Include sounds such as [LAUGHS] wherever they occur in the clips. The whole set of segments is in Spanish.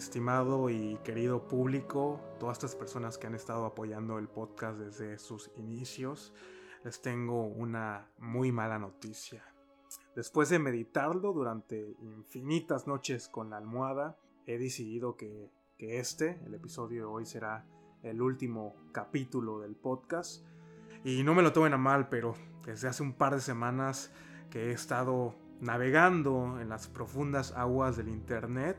estimado y querido público, todas estas personas que han estado apoyando el podcast desde sus inicios, les tengo una muy mala noticia. Después de meditarlo durante infinitas noches con la almohada, he decidido que, que este, el episodio de hoy, será el último capítulo del podcast. Y no me lo tomen a mal, pero desde hace un par de semanas que he estado navegando en las profundas aguas del Internet,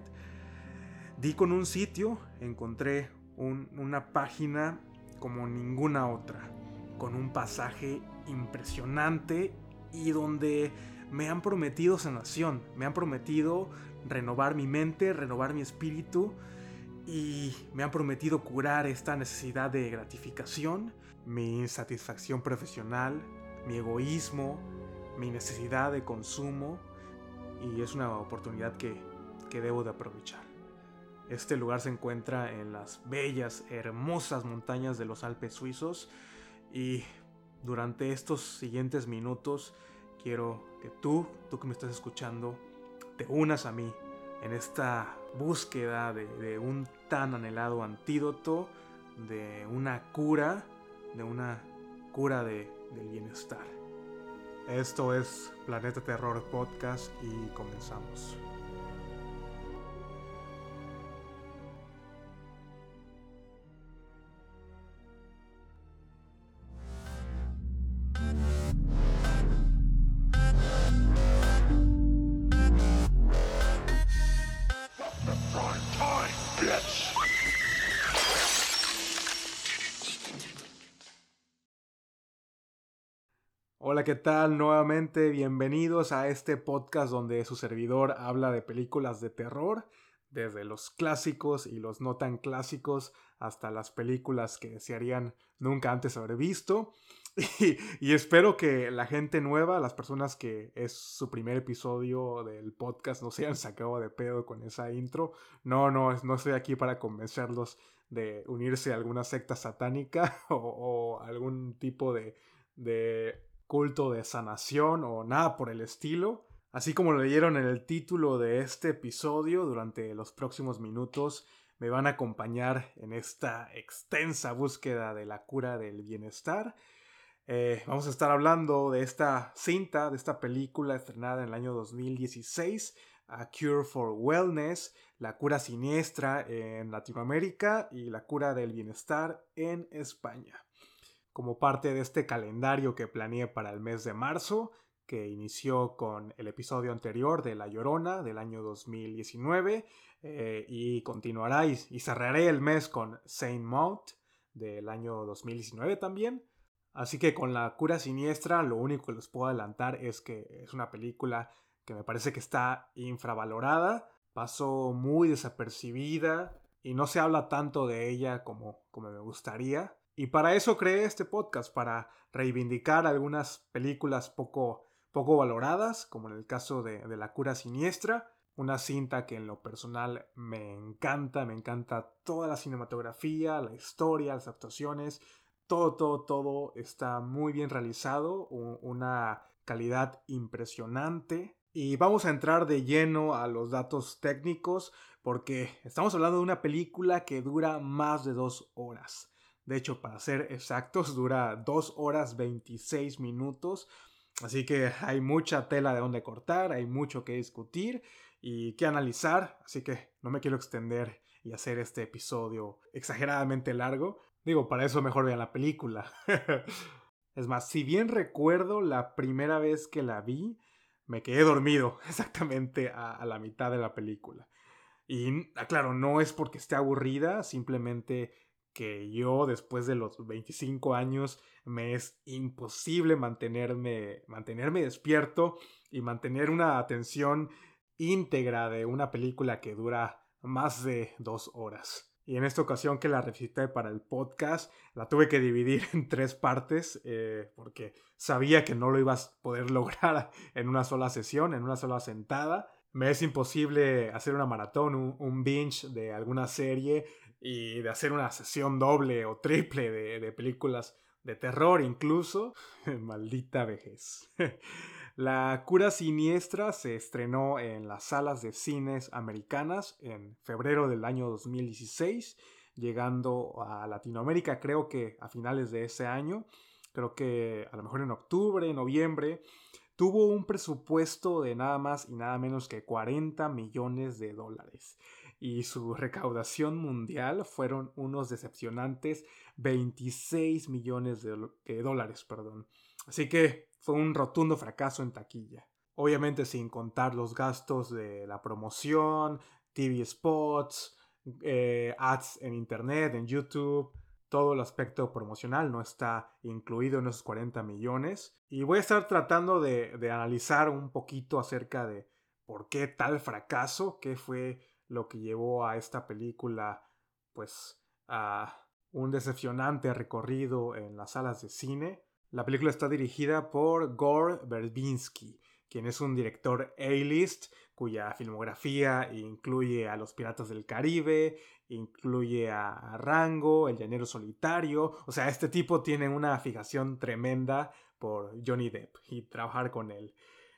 di con un sitio, encontré una página como ninguna otra, con un pasaje impresionante y donde me han prometido sanación, me han prometido renovar mi mente, renovar mi espíritu y me han prometido curar esta necesidad de gratificación, mi insatisfacción profesional, mi egoísmo, mi necesidad de consumo y es una oportunidad que, que debo de aprovechar. Este lugar se encuentra en las bellas, hermosas montañas de los Alpes suizos y durante estos siguientes minutos quiero que tú, tú que me estás escuchando, te unas a mí en esta búsqueda de, un tan anhelado antídoto, de una cura, de una cura de, del bienestar. Esto es Planeta Terror Podcast y comenzamos. Hola, ¿qué tal? Nuevamente bienvenidos a este podcast donde su servidor habla de películas de terror, desde los clásicos y los no tan clásicos hasta las películas que desearían nunca antes haber visto. [LAUGHS] Y, espero que la gente nueva, las personas que es su primer episodio del podcast, no se hayan sacado de pedo con esa intro. No, no, no estoy aquí para convencerlos de unirse a alguna secta satánica [LAUGHS] o, algún tipo de culto de sanación o nada por el estilo. Así como lo leyeron en el título de este episodio, durante los próximos minutos me van a acompañar en esta extensa búsqueda de la cura del bienestar. Eh, vamos a estar hablando de esta cinta, de esta película estrenada en el año 2016, A Cure for Wellness, la cura siniestra en Latinoamérica y la cura del bienestar en España como parte de este calendario que planeé para el mes de marzo, que inició con el episodio anterior de La Llorona del año 2019 eh, y continuará y, cerraré el mes con Saint Maud del año 2019 también. Así que con la cura siniestra lo único que les puedo adelantar es que es una película que me parece que está infravalorada, pasó muy desapercibida y no se habla tanto de ella como, como me gustaría. Y para eso creé este podcast, para reivindicar algunas películas poco, poco valoradas, como en el caso de, La cura siniestra, una cinta que en lo personal me encanta, me encanta toda la cinematografía, la historia, las actuaciones, todo, todo, todo está muy bien realizado, una calidad impresionante. Y vamos a entrar de lleno a los datos técnicos porque estamos hablando de una película que dura más de dos horas. De hecho, para ser exactos, dura 2 horas 26 minutos. Así que hay mucha tela de donde cortar, hay mucho que discutir y que analizar. Así que no me quiero extender y hacer este episodio exageradamente largo. Digo, para eso mejor vean la película. [LAUGHS] es más, si bien recuerdo la primera vez que la vi, me quedé dormido [LAUGHS] exactamente a, a la mitad de la película. Y claro, no es porque esté aburrida, simplemente que yo después de los 25 años me es imposible mantenerme, mantenerme despierto y mantener una atención íntegra de una película que dura más de dos horas. Y en esta ocasión que la revisité para el podcast, la tuve que dividir [LAUGHS] en tres partes eh, porque sabía que no lo ibas a poder [LAUGHS] lograr en una sola sesión, en una sola sentada. Me es imposible hacer una maratón, un binge de alguna serie y de hacer una sesión doble o triple de, películas de terror incluso. [LAUGHS] Maldita vejez. [LAUGHS] La cura siniestra se estrenó en las salas de cines americanas en febrero del año 2016, llegando a Latinoamérica creo que a finales de ese año, creo que a lo mejor en octubre, noviembre, tuvo un presupuesto de nada más y nada menos que 40 millones de dólares y su recaudación mundial fueron unos decepcionantes 26 millones de, dólares. Perdón. Así que fue un rotundo fracaso en taquilla. Obviamente sin contar los gastos de la promoción, TV spots, eh, ads en internet, en YouTube, todo el aspecto promocional no está incluido en esos 40 millones. Y voy a estar tratando de, de analizar un poquito acerca de por qué tal fracaso, qué fue lo que llevó a esta película pues a un decepcionante recorrido en las salas de cine. La película está dirigida por Gore Verbinski, quien es un director A-list cuya filmografía incluye a Los Piratas del Caribe, incluye a Rango, El Llanero Solitario, o sea, este tipo tiene una fijación tremenda por Johnny Depp y trabajar con él.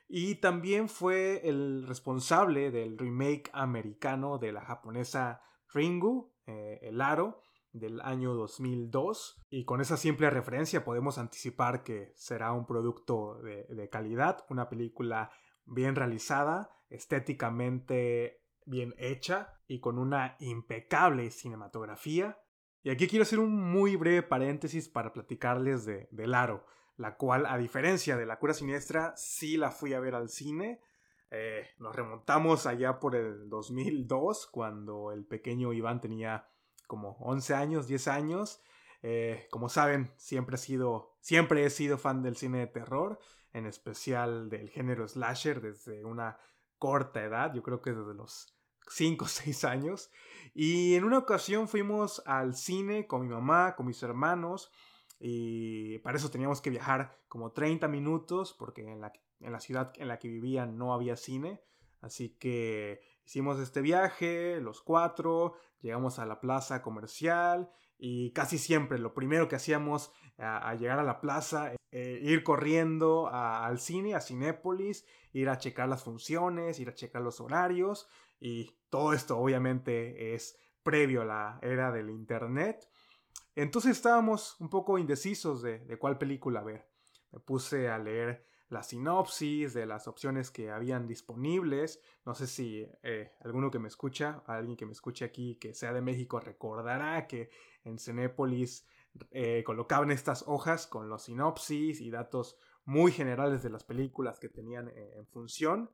Y también fue el responsable del remake americano de la japonesa Ringu, eh, El Aro, del año 2002. Y con esa simple referencia podemos anticipar que será un producto de, de calidad, una película bien realizada, estéticamente bien hecha y con una impecable cinematografía. Y aquí quiero hacer un muy breve paréntesis para platicarles de, del Aro la cual a diferencia de La Cura Siniestra sí la fui a ver al cine. Eh, nos remontamos allá por el 2002 cuando el pequeño Iván tenía como 11 años, 10 años. Eh, como saben, siempre he, sido, siempre he sido fan del cine de terror, en especial del género slasher desde una corta edad, yo creo que desde los 5 o 6 años. Y en una ocasión fuimos al cine con mi mamá, con mis hermanos, y para eso teníamos que viajar como 30 minutos porque en la, en la ciudad en la que vivía no había cine. Así que hicimos este viaje, los cuatro, llegamos a la plaza comercial y casi siempre lo primero que hacíamos al llegar a la plaza eh, ir corriendo al cine, a Cinépolis, ir a checar las funciones, ir a checar los horarios y todo esto obviamente es previo a la era del internet. Entonces estábamos un poco indecisos de, cuál película ver. Me puse a leer la sinopsis de las opciones que habían disponibles. No sé si eh, alguno que me escucha, alguien que me escuche aquí que sea de México recordará que en Cinépolis eh, colocaban estas hojas con los sinopsis y datos muy generales de las películas que tenían eh, en función.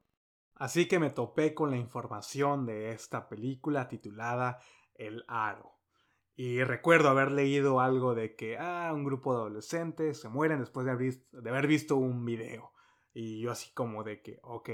Así que me topé con la información de esta película titulada El Aro. Y recuerdo haber leído algo de que, ah, un grupo de adolescentes se mueren después de haber, de haber visto un video. Y yo así como de que, ok,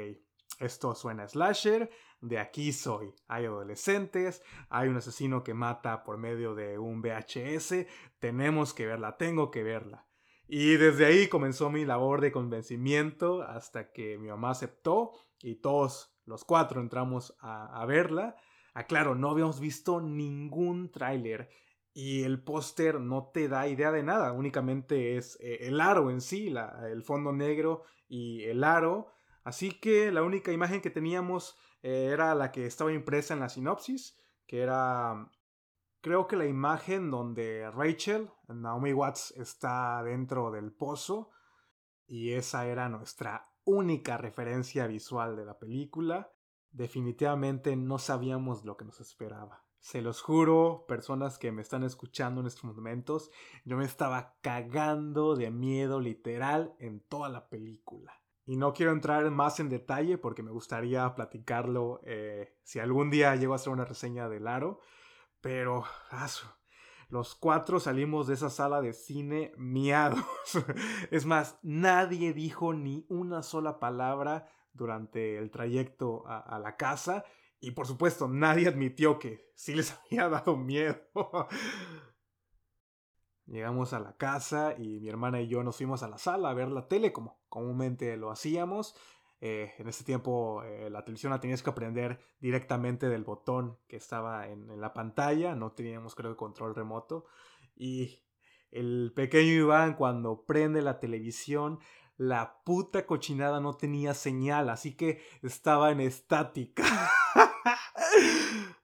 esto suena slasher, de aquí soy. Hay adolescentes, hay un asesino que mata por medio de un VHS, tenemos que verla, tengo que verla. Y desde ahí comenzó mi labor de convencimiento hasta que mi mamá aceptó y todos los cuatro entramos a, a verla. Aclaro, no habíamos visto ningún tráiler y el póster no te da idea de nada, únicamente es eh, el aro en sí, el fondo negro y el aro. Así que la única imagen que teníamos eh, era la que estaba impresa en la sinopsis, que era creo que la imagen donde Rachel, Naomi Watts, está dentro del pozo y esa era nuestra única referencia visual de la película definitivamente no sabíamos lo que nos esperaba. Se los juro, personas que me están escuchando en estos momentos, yo me estaba cagando de miedo literal en toda la película. Y no quiero entrar más en detalle porque me gustaría platicarlo eh, si algún día llego a hacer una reseña del aro. Pero los cuatro salimos de esa sala de cine miados. [LAUGHS] es más, nadie dijo ni una sola palabra durante el trayecto a, la casa y por supuesto nadie admitió que sí les [LAUGHS] había dado miedo. Llegamos a la casa y mi hermana y yo nos fuimos a la sala a ver la tele como comúnmente lo hacíamos. Eh, en ese tiempo eh, la televisión la tenías que aprender directamente del botón que estaba en, en la pantalla, no teníamos creo control remoto. Y el pequeño Iván cuando prende la televisión la puta cochinada no tenía señal, así que estaba en estática. [LAUGHS]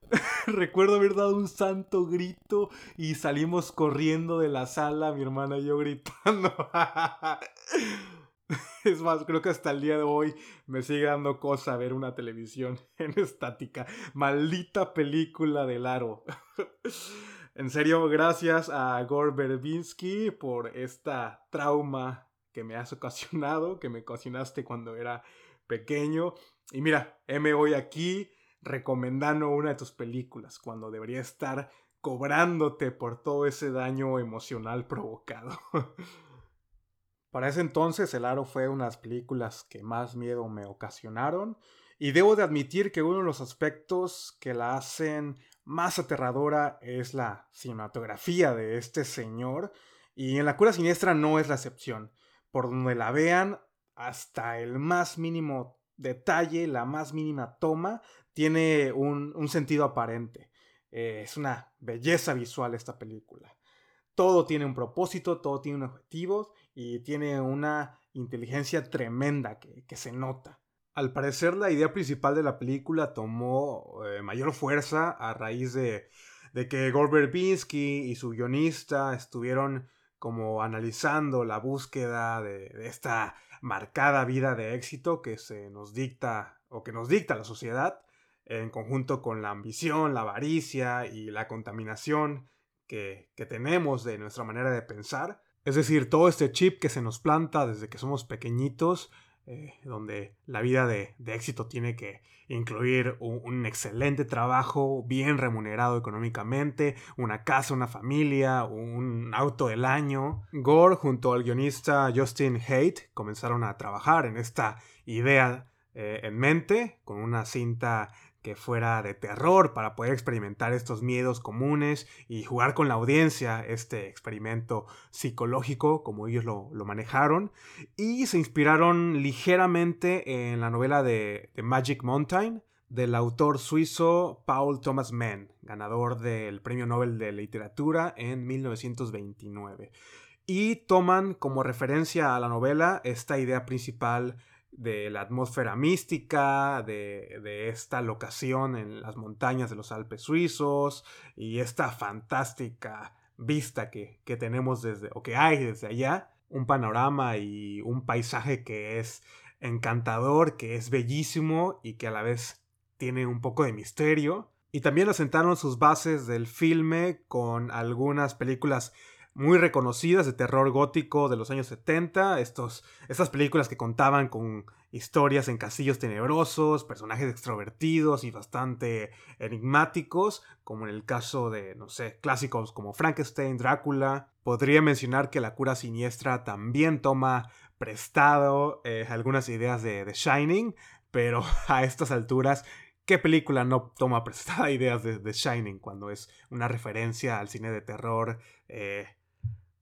Recuerdo haber dado un santo grito y salimos corriendo de la sala, mi hermana y yo gritando. [LAUGHS] Es más, creo que hasta el día de hoy me sigue dando cosa ver una televisión [LAUGHS] en estática. Maldita película del aro. En serio, gracias a Gore Verbinski por esta trauma que me has ocasionado, que me ocasionaste cuando era pequeño. Y mira, heme hoy aquí recomendando una de tus películas, cuando debería estar cobrándote por todo ese daño emocional provocado. [LAUGHS] Para ese entonces, El Aro fue una de las películas que más miedo me ocasionaron. Y debo de admitir que uno de los aspectos que la hacen más aterradora es la cinematografía de este señor. Y en La Cura Siniestra no es la excepción. Por donde la vean, hasta el más mínimo detalle, la más mínima toma, tiene un, sentido aparente. Eh, es una belleza visual esta película. Todo tiene un propósito, todo tiene un objetivo y tiene una inteligencia tremenda que, se nota. Al parecer la idea principal de la película tomó eh, mayor fuerza a raíz de, que Gore Verbinski y su guionista estuvieron como analizando la búsqueda de, esta marcada vida de éxito que se nos dicta o que nos dicta la sociedad en conjunto con la ambición, la avaricia y la contaminación que, tenemos de nuestra manera de pensar. Es decir, todo este chip que se nos planta desde que somos pequeñitos, eh, donde la vida de, éxito tiene que incluir un, excelente trabajo, bien remunerado económicamente, una casa, una familia, un auto del año. Gore junto al guionista Justin Haidt comenzaron a trabajar en esta idea eh, en mente, con una cinta que fuera de terror para poder experimentar estos miedos comunes y jugar con la audiencia este experimento psicológico como ellos lo, manejaron y se inspiraron ligeramente en la novela de, Magic Mountain del autor suizo Paul Thomas Mann, ganador del Premio Nobel de Literatura en 1929. Y toman como referencia a la novela esta idea principal de la atmósfera mística, de, esta locación en las montañas de los Alpes suizos y esta fantástica vista que, que tenemos desde, o que hay desde allá, un panorama y un paisaje que es encantador, que es bellísimo y que a la vez tiene un poco de misterio. Y también asentaron sus bases del filme con algunas películas muy reconocidas de terror gótico de los años 70, estos, estas películas que contaban con historias en castillos tenebrosos, personajes extrovertidos y bastante enigmáticos, como en el caso de, no sé, clásicos como Frankenstein, Drácula. Podría mencionar que La cura siniestra también toma prestado eh, algunas ideas de The Shining, pero [LAUGHS] a estas alturas ¿Qué película no toma prestada [LAUGHS] ideas de The Shining cuando es una referencia al cine de terror eh,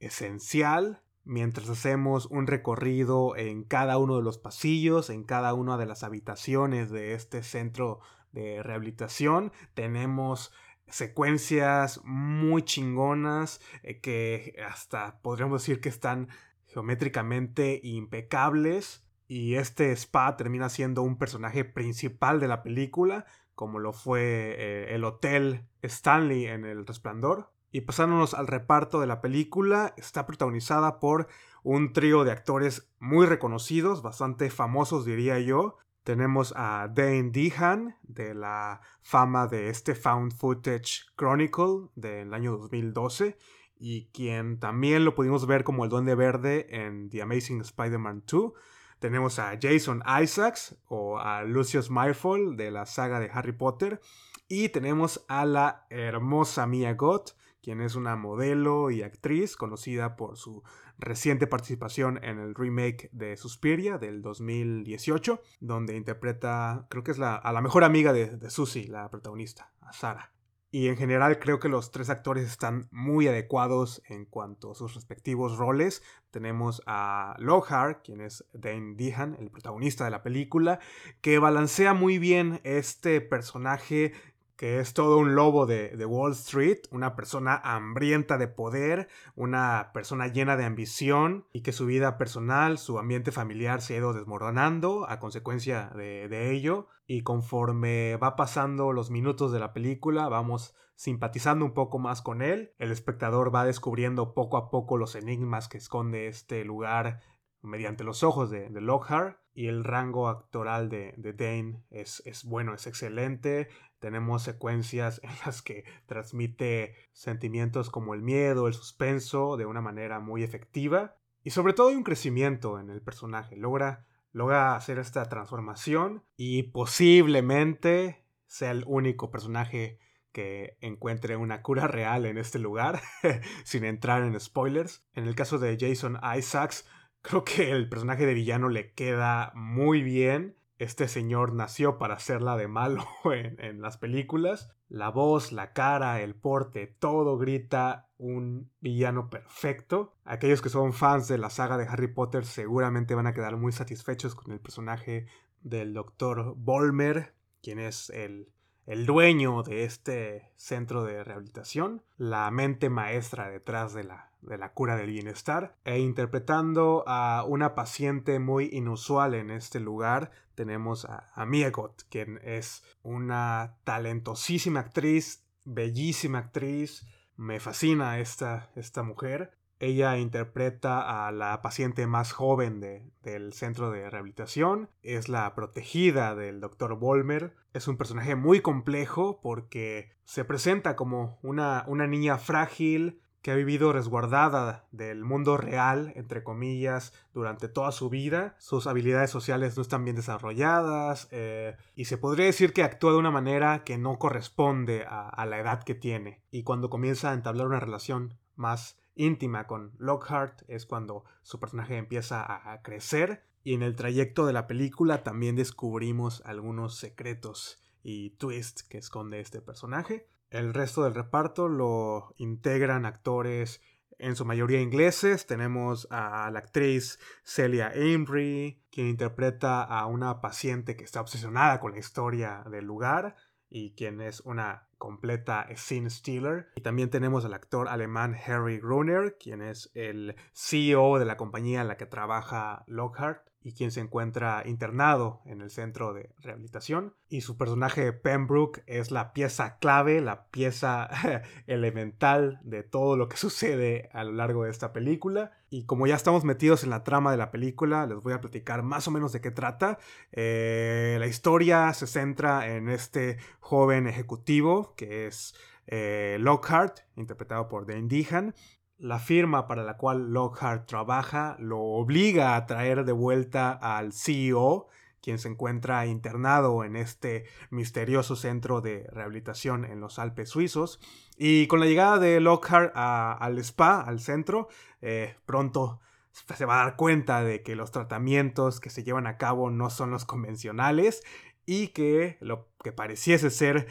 esencial mientras hacemos un recorrido en cada uno de los pasillos, en cada una de las habitaciones de este centro de rehabilitación. Tenemos secuencias muy chingonas eh, que hasta podríamos decir que están geométricamente impecables y este spa termina siendo un personaje principal de la película como lo fue eh, el hotel Stanley en El Resplandor. Y pasándonos al reparto de la película, está protagonizada por un trío de actores muy reconocidos, bastante famosos diría yo. Tenemos a Dane Dehan, de la fama de este Found Footage Chronicle del año 2012, y quien también lo pudimos ver como el Duende Verde en The Amazing Spider-Man 2. Tenemos a Jason Isaacs o a Lucius Malfoy de la saga de Harry Potter. Y tenemos a la hermosa Mia Goth quien es una modelo y actriz conocida por su reciente participación en el remake de Suspiria del 2018, donde interpreta, creo que es la, a la mejor amiga de, de Susie, la protagonista, a Sara. Y en general creo que los tres actores están muy adecuados en cuanto a sus respectivos roles. Tenemos a Lohar, quien es Dane Dehan, el protagonista de la película, que balancea muy bien este personaje que es todo un lobo de, Wall Street, una persona hambrienta de poder, una persona llena de ambición y que su vida personal, su ambiente familiar se ha ido desmoronando a consecuencia de, de ello. Y conforme va pasando los minutos de la película, vamos simpatizando un poco más con él. El espectador va descubriendo poco a poco los enigmas que esconde este lugar mediante los ojos de, Lockhart y el rango actoral de, Dane es, es, bueno, es excelente. Tenemos secuencias en las que transmite sentimientos como el miedo, el suspenso de una manera muy efectiva y sobre todo hay un crecimiento en el personaje. Logra, logra hacer esta transformación y posiblemente sea el único personaje que encuentre una cura real en este lugar, [LAUGHS] sin entrar en spoilers. En el caso de Jason Isaacs, Creo que el personaje de villano le queda muy bien. Este señor nació para hacerla de malo [LAUGHS] en, las películas. La voz, la cara, el porte, todo grita un villano perfecto. Aquellos que son fans de la saga de Harry Potter seguramente van a quedar muy satisfechos con el personaje del Dr. Volmer, quien es el el dueño de este centro de rehabilitación, la mente maestra detrás de la, de la cura del bienestar, e interpretando a una paciente muy inusual en este lugar, tenemos a, a Miegot, quien es una talentosísima actriz, bellísima actriz, me fascina esta, esta mujer. Ella interpreta a la paciente más joven del centro de rehabilitación, es la protegida del Dr. Volmer, es un personaje muy complejo porque se presenta como una, una niña frágil que ha vivido resguardada del mundo real, entre comillas, durante toda su vida. Sus habilidades sociales no están bien desarrolladas eh, y se podría decir que actúa de una manera que no corresponde a, a la edad que tiene. Y cuando comienza a entablar una relación más íntima con Lockhart es cuando su personaje empieza a crecer y en el trayecto de la película también descubrimos algunos secretos y twists que esconde este personaje. El resto del reparto lo integran actores en su mayoría ingleses. Tenemos a la actriz Celia Embry, quien interpreta a una paciente que está obsesionada con la historia del lugar y quien es una completa scene stealer. Y también tenemos al actor alemán Harry Gruner, quien es el CEO de la compañía en la que trabaja Lockhart y quien se encuentra internado en el centro de rehabilitación. Y su personaje Pembroke es la pieza clave, la pieza [LAUGHS] elemental de todo lo que [LAUGHS] sucede a lo largo de esta película. Y como ya estamos metidos en la trama de la película, les voy a platicar más o menos de qué trata. Eh, la historia se centra en este joven ejecutivo que es eh, Lockhart, interpretado por Dane Dehan, la firma para la cual Lockhart trabaja lo obliga a traer de vuelta al CEO, quien se encuentra internado en este misterioso centro de rehabilitación en los Alpes suizos. Y con la llegada de Lockhart al spa, al centro, eh, pronto se va a dar cuenta de que los tratamientos que se llevan a cabo no son los convencionales y que lo que pareciese ser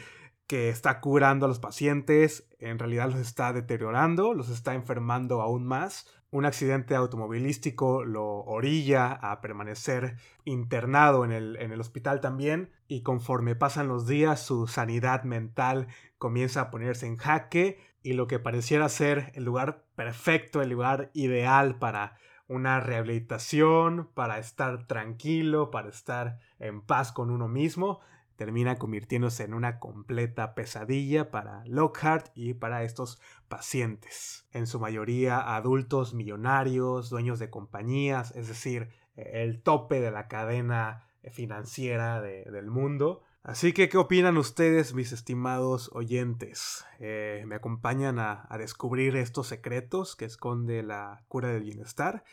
que está curando a los pacientes, en realidad los está deteriorando, los está enfermando aún más. Un accidente automovilístico lo orilla a permanecer internado en el, en el hospital también y conforme pasan los días su sanidad mental comienza a ponerse en jaque y lo que pareciera ser el lugar perfecto, el lugar ideal para una rehabilitación, para estar tranquilo, para estar en paz con uno mismo, termina convirtiéndose en una completa pesadilla para Lockhart y para estos pacientes, en su mayoría adultos millonarios, dueños de compañías, es decir, el tope de la cadena financiera del mundo. Así que, ¿qué opinan ustedes, mis estimados oyentes? Eh, ¿Me acompañan a, a descubrir estos secretos que esconde la cura del bienestar?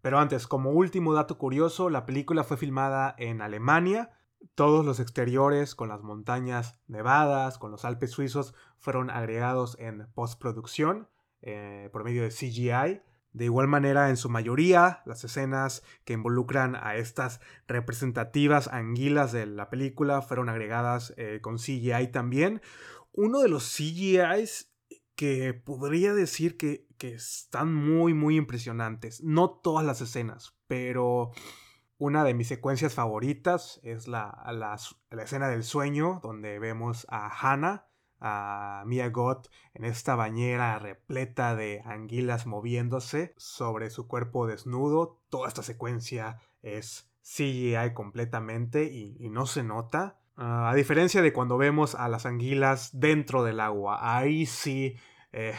Pero antes, como último dato curioso, la película fue filmada en Alemania, todos los exteriores con las montañas nevadas, con los Alpes suizos, fueron agregados en postproducción eh, por medio de CGI. De igual manera, en su mayoría, las escenas que involucran a estas representativas anguilas de la película fueron agregadas eh, con CGI también. Uno de los CGIs que podría decir que, que están muy, muy impresionantes. No todas las escenas, pero Una de mis secuencias favoritas es la, la, escena del sueño, donde vemos a Hannah, a Mia Goth, en esta bañera repleta de anguilas moviéndose sobre su cuerpo desnudo. Toda esta secuencia es CGI completamente y, no se nota. Ah, a diferencia de cuando vemos a las anguilas dentro del agua, ahí sí eh,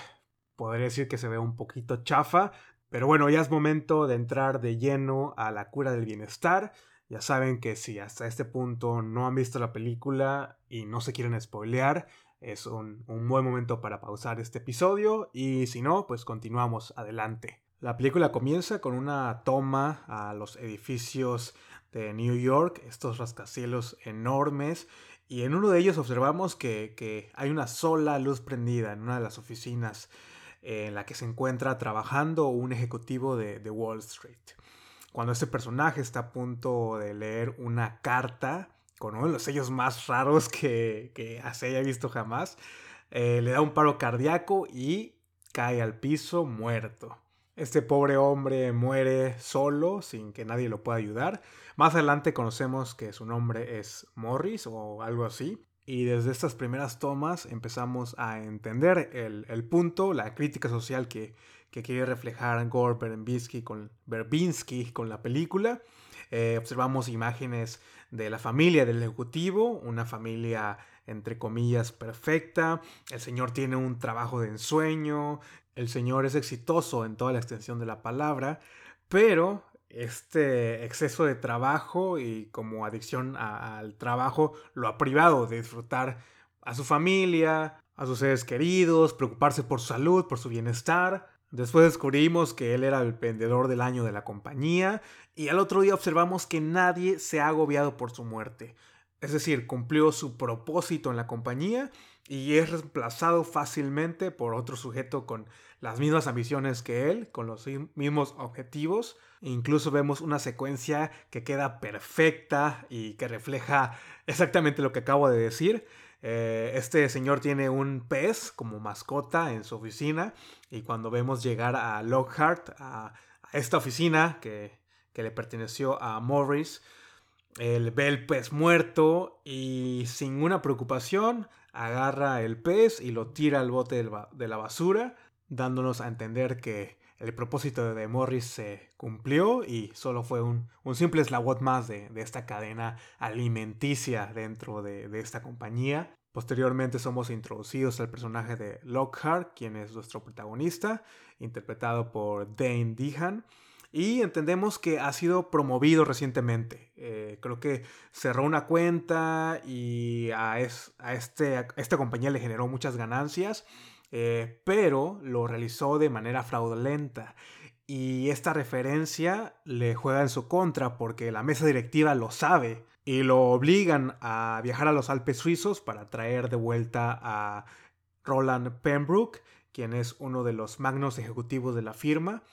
podría decir que se ve un poquito chafa, pero bueno, ya es momento de entrar de lleno a la cura del bienestar. Ya saben que si hasta este punto no han visto la película y no se quieren spoilear, es un, buen momento para pausar este episodio y si no, pues continuamos adelante. La película comienza con una toma a los edificios de New York, estos rascacielos enormes, y en uno de ellos observamos que, que hay una sola luz prendida en una de las oficinas en la que se encuentra trabajando un ejecutivo de, Wall Street. Cuando este personaje está a punto de leer una carta con uno de los sellos más raros que, que se haya visto jamás, eh, le da un paro cardíaco y cae al piso muerto. Este pobre hombre muere solo, sin que nadie lo pueda ayudar. Más adelante conocemos que su nombre es Morris o algo así. Y desde estas primeras tomas empezamos a entender el, punto, la crítica social que, quiere reflejar Gore con, con la película. Eh, observamos imágenes de la familia del ejecutivo, una familia entre comillas perfecta. El señor tiene un trabajo de ensueño. El señor es exitoso en toda la extensión de la palabra. Pero este exceso de trabajo y como adicción al trabajo lo ha privado de disfrutar a su familia, a sus seres queridos, preocuparse por su salud, por su bienestar. Después descubrimos que él era el vendedor del año de la compañía y al otro día observamos que nadie se ha agobiado por su muerte. Es decir, cumplió su propósito en la compañía y es reemplazado fácilmente por otro sujeto con las mismas ambiciones que él, con los mismos objetivos. Incluso vemos una secuencia que queda perfecta y que refleja exactamente lo que acabo de decir. Eh, este señor tiene un pez como mascota en su oficina y cuando vemos llegar a Lockhart, a, esta oficina que, que le perteneció a Morris, él ve el pez muerto y sin una preocupación agarra el pez y lo tira al bote de la basura, dándonos a entender que el propósito de Morris se cumplió y solo fue un, simple eslabón más de, esta cadena alimenticia dentro de, de, esta compañía. Posteriormente somos introducidos al personaje de Lockhart, quien es nuestro protagonista, interpretado por Dane Dehan y entendemos que ha sido promovido recientemente. Eh, creo que cerró una cuenta y a, este, esta compañía le generó muchas ganancias, eh, pero lo realizó de manera fraudulenta. Y esta referencia le juega en su contra porque la mesa directiva lo sabe y lo obligan a viajar a los Alpes suizos para traer de vuelta a Roland Pembroke, quien es uno de los magnos ejecutivos de la firma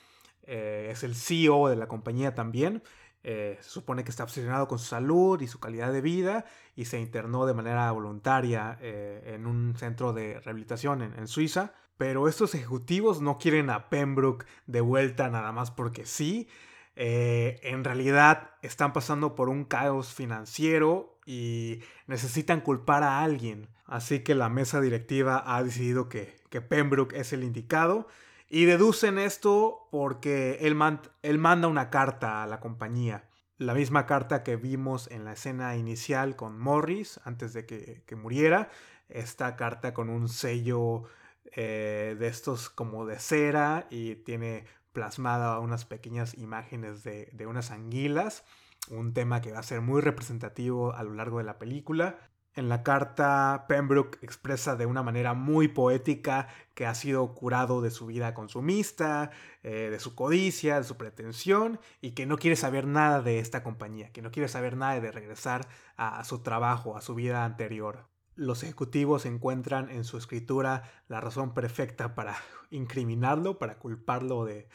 eh, es el CEO de la compañía también. Eh, se supone que está obsesionado con su salud y su calidad de vida y se internó de manera voluntaria eh, en un centro de rehabilitación en, Suiza. Pero estos ejecutivos no quieren a Pembroke de vuelta nada más porque sí. en realidad están pasando por un caos financiero y necesitan culpar a alguien. Así que la mesa directiva ha decidido que, que Pembroke es el indicado y deducen esto porque él, manda una carta a la compañía. La misma carta que vimos en la escena inicial con Morris antes de que, muriera. Esta carta con un sello eh, de estos como de cera y tiene plasmada unas pequeñas imágenes de, de unas anguilas. Un tema que va a ser muy representativo a lo largo de la película. En la carta, Pembroke expresa de una manera muy poética que ha sido curado de su vida consumista, eh, de su codicia, de su pretensión y que no quiere saber nada de esta compañía, que no quiere saber nada de regresar a, su trabajo, a su vida anterior. Los ejecutivos encuentran en su escritura la razón perfecta para [LAUGHS] incriminarlo, para culparlo de,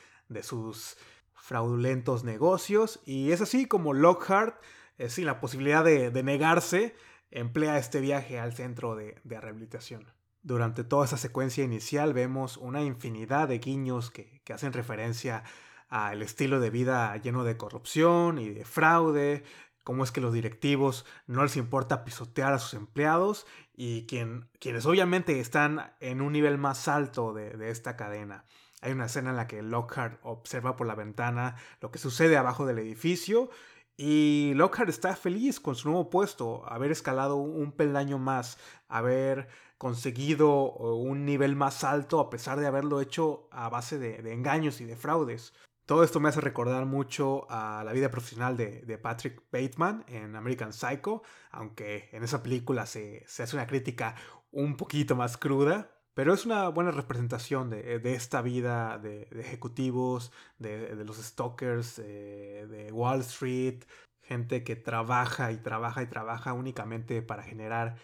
sus fraudulentos negocios y es así como Lockhart, eh, sin la posibilidad de negarse, emplea este viaje al centro de, rehabilitación. Durante toda esa secuencia inicial vemos una infinidad de guiños que, hacen referencia al estilo de vida lleno de corrupción y de fraude, cómo es que los directivos no les importa pisotear a sus empleados y quienes obviamente están en un nivel más alto de, esta cadena. Hay una escena en la que Lockhart observa por la ventana lo que sucede abajo del edificio y Lockhart está feliz con su nuevo puesto, haber escalado un peldaño más, haber conseguido un nivel más alto a pesar de haberlo hecho a base de engaños y de fraudes. Todo esto me hace recordar mucho a la vida profesional de, Patrick Bateman en American Psycho, aunque en esa película se, hace una crítica un poquito más cruda, pero es una buena representación de, esta vida de, ejecutivos, de, los stalkers, eh, de Wall Street, gente que trabaja y trabaja y trabaja únicamente para generar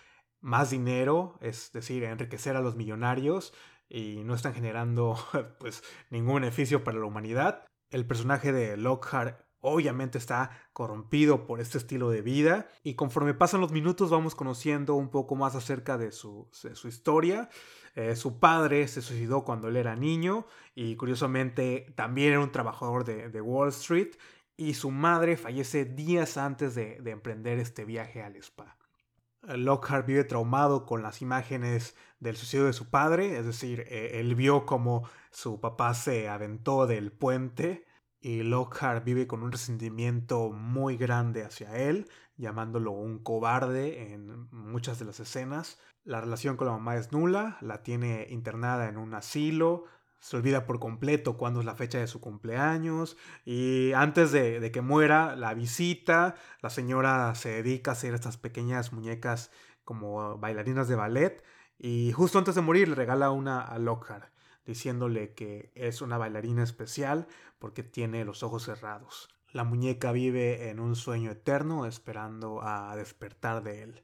más dinero, es decir, enriquecer a los millonarios y no están generando [LAUGHS] pues ningún beneficio para la humanidad. El personaje de Lockhart obviamente está corrompido por este estilo de vida y conforme pasan los minutos vamos conociendo un poco más acerca de su, historia. Eh, su padre se suicidó cuando él era niño y curiosamente también era un trabajador de, Wall Street y su madre fallece días antes de, emprender este viaje al spa. Lockhart vive traumado con las imágenes del suicidio de su padre, es decir, eh, él vio como su papá se aventó del puente y Lockhart vive con un resentimiento muy grande hacia él, llamándolo un cobarde en muchas de las escenas. La relación con la mamá es nula, la tiene internada en un asilo, se olvida por completo cuándo es la fecha de su cumpleaños y antes de, de, que muera la visita, la señora se dedica a hacer estas pequeñas muñecas como bailarinas de ballet y justo antes de morir le regala una a Lockhart diciéndole que es una bailarina especial porque tiene los ojos cerrados. La muñeca vive en un sueño eterno esperando a despertar de él.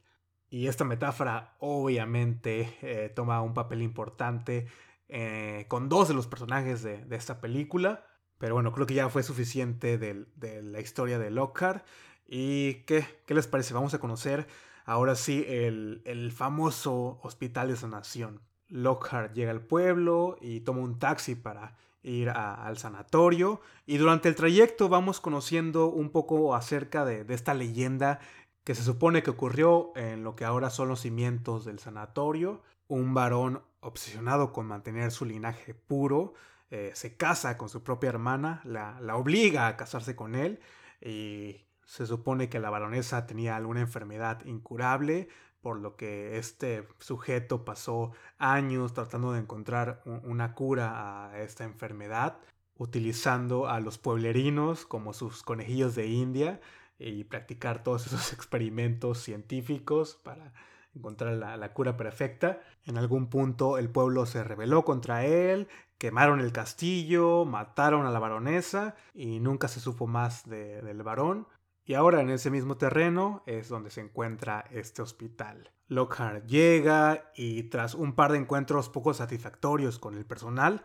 Y esta metáfora obviamente eh, toma un papel importante eh, con dos de los personajes de, esta película. Pero bueno, creo que ya fue suficiente de, la historia de Lockhart. ¿Y qué, qué, les parece? Vamos a conocer ahora sí el, el famoso Hospital de Sanación. Lockhart llega al pueblo y toma un taxi para ir al sanatorio y durante el trayecto vamos conociendo un poco acerca de, esta leyenda que se supone que ocurrió en lo que ahora son los cimientos del sanatorio. Un varón obsesionado con mantener su linaje puro eh, se casa con su propia hermana, la, la obliga a casarse con él y se supone que la baronesa tenía alguna enfermedad incurable, por lo que este sujeto pasó años tratando de encontrar una cura a esta enfermedad, utilizando a los pueblerinos como sus conejillos de India y practicar todos esos [LAUGHS] experimentos científicos para encontrar la, cura perfecta. En algún punto el pueblo se rebeló contra él, quemaron el castillo, mataron a la baronesa y nunca se supo más del varón. Y ahora en ese mismo terreno es donde se encuentra este hospital. Lockhart llega y tras un par de encuentros poco satisfactorios con el personal,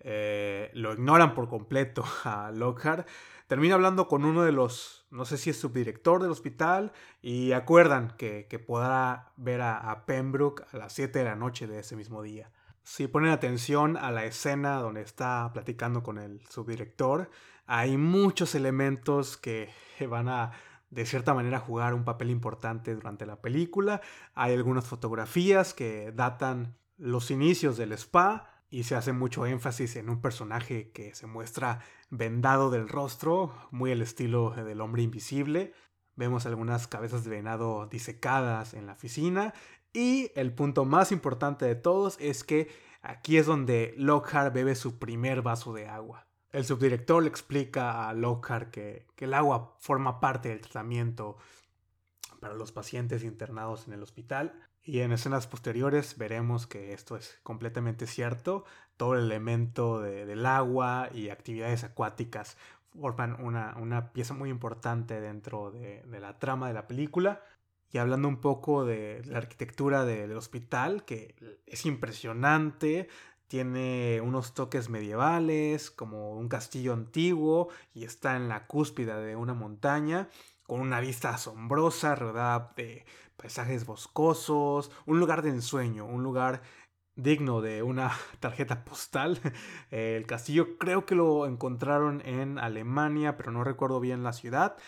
eh, lo ignoran por completo [LAUGHS] a Lockhart. Termina hablando con uno de los, no sé si es subdirector del hospital, y acuerdan que, podrá ver a, a, Pembroke a las 7 de la noche de ese mismo día. Si ponen atención a la escena donde está platicando con el subdirector, hay muchos elementos que [LAUGHS] van a de cierta manera jugar un papel importante durante la película. Hay algunas fotografías que datan los inicios del spa y se hace mucho énfasis en un personaje que se muestra vendado del rostro, muy el estilo del hombre invisible. Vemos algunas cabezas de venado disecadas en la oficina y el punto más importante de todos es que aquí es donde Lockhart bebe su primer vaso de agua. El subdirector le explica a Lockhart que, el agua forma parte del tratamiento para los pacientes internados en el hospital. Y en escenas posteriores veremos que esto es completamente cierto. Todo el elemento del agua y actividades acuáticas forman una, pieza muy importante dentro de, la trama de la película. Y hablando un poco de la arquitectura del hospital, que es impresionante, tiene unos toques medievales, como un castillo antiguo, y está en la cúspide de una montaña, con una vista asombrosa, rodeada de paisajes boscosos, un lugar de ensueño, un lugar digno de una [LAUGHS] tarjeta postal. [LAUGHS] El castillo creo que lo encontraron en Alemania, pero no recuerdo bien la ciudad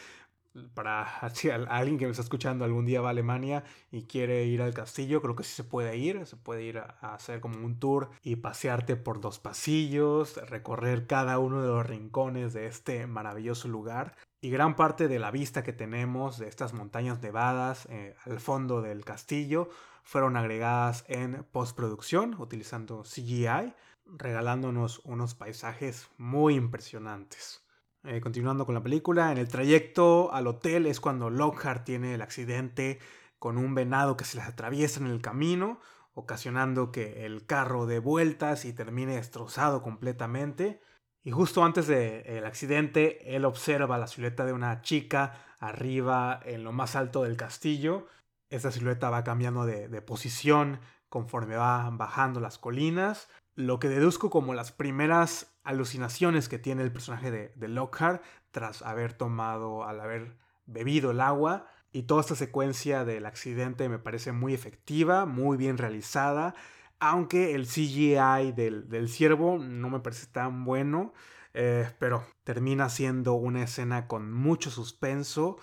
para [LAUGHS] si alguien que me está escuchando algún día va a Alemania y quiere ir al castillo, creo que sí se puede ir, se puede ir a, hacer como un tour y pasearte por dos pasillos, recorrer cada uno de los rincones de este maravilloso lugar. Y gran parte de la vista que tenemos de estas montañas nevadas eh, al fondo del castillo fueron agregadas en postproducción utilizando CGI, regalándonos unos paisajes muy impresionantes. Eh, continuando con la película, en el trayecto al hotel es cuando Lockhart tiene el accidente con un venado que se les atraviesa en el camino, ocasionando que el carro dé vueltas y termine destrozado completamente. Y justo antes del accidente, él observa la silueta de una chica arriba en lo más alto del castillo. Esta silueta va cambiando de, de posición conforme va bajando las colinas lo que deduzco como las primeras alucinaciones que tiene el personaje de, Lockhart tras haber tomado, al haber bebido el agua. Y toda esta secuencia del accidente me parece muy efectiva, muy bien realizada, aunque el CGI del, ciervo no me parece tan bueno, eh, pero termina siendo una escena con mucho suspenso.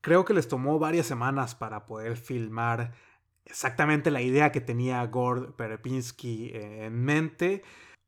Creo que les tomó varias semanas para poder filmar exactamente la idea que tenía Gord Perepinski eh, en mente.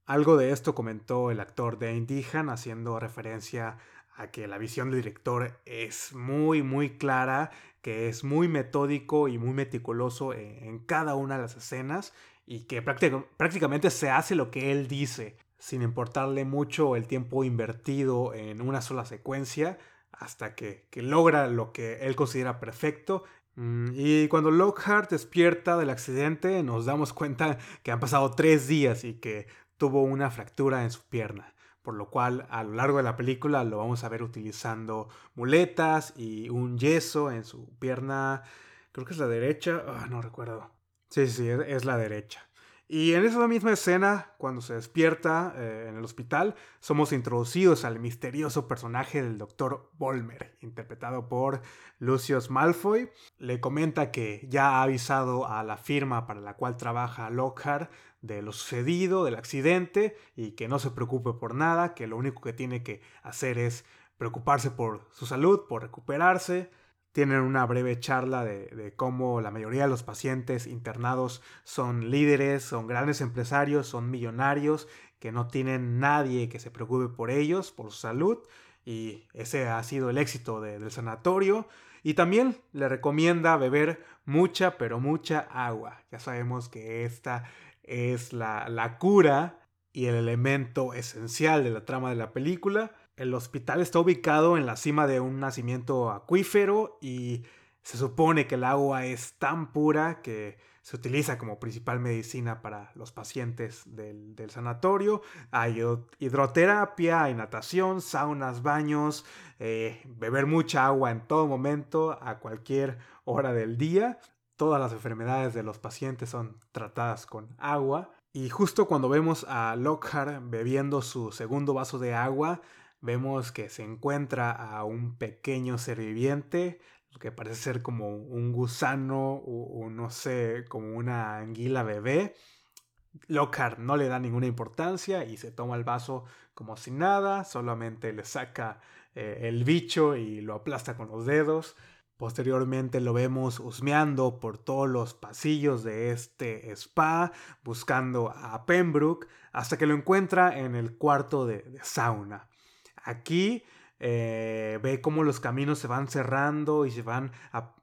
Algo de esto comentó el actor Dane Dehan haciendo referencia a que la visión del director es muy muy clara, que es muy metódico y muy meticuloso en, cada una de las escenas y que prácticamente se hace lo que él dice, sin importarle mucho el tiempo invertido en una sola secuencia, hasta que, que logra lo que él considera perfecto. Mm, y cuando Lockhart despierta del accidente, nos damos cuenta que han pasado tres días y que tuvo una fractura en su pierna. Por lo cual, a lo largo de la película lo vamos a ver utilizando muletas y un yeso en su pierna. Creo que es la derecha. Ah, no recuerdo. Sí, sí, es la derecha. Y en esa misma escena, cuando se despierta eh, en el hospital, somos introducidos al misterioso personaje del Dr. Volmer, interpretado por Lucius Malfoy. Le comenta que ya ha avisado a la firma para la cual trabaja Lockhart de lo sucedido, del accidente, y que no se preocupe por nada, que lo único que tiene que hacer es preocuparse por su salud, por recuperarse, tienen una breve charla de, cómo la mayoría de los pacientes internados son líderes, son grandes empresarios, son millonarios, que no tienen nadie que se preocupe por ellos, por su salud, y ese ha sido el éxito del sanatorio. Y también le recomienda beber mucha, pero mucha agua. Ya sabemos que esta es la, la cura y el elemento esencial de la trama de la película. El hospital está ubicado en la cima de un nacimiento acuífero y se supone que el agua es tan pura que se utiliza como principal medicina para los pacientes del, sanatorio. Hay hidroterapia, hay natación, saunas, baños, eh, beber mucha agua en todo momento, a cualquier hora del día. Todas las enfermedades de los pacientes son tratadas con agua. Y justo cuando vemos a Lockhart bebiendo su segundo vaso de agua, vemos que se encuentra a un pequeño ser viviente, que parece ser como un gusano o, no sé, como una anguila bebé. Lockhart no le da ninguna importancia y se toma el vaso como si nada, solamente le saca eh, el bicho y lo aplasta con los dedos. Posteriormente lo vemos husmeando por todos los pasillos de este spa, buscando a Pembroke, hasta que lo encuentra en el cuarto de sauna. Aquí eh, ve cómo los caminos se van cerrando y se van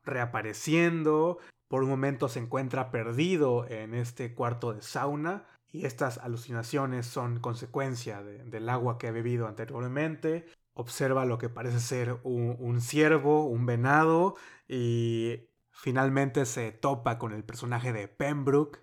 reapareciendo. Por un momento se encuentra perdido en este cuarto de sauna y estas alucinaciones son consecuencia del agua que ha bebido anteriormente. Observa lo que parece ser un, ciervo, un venado y finalmente se topa con el personaje de Pembroke.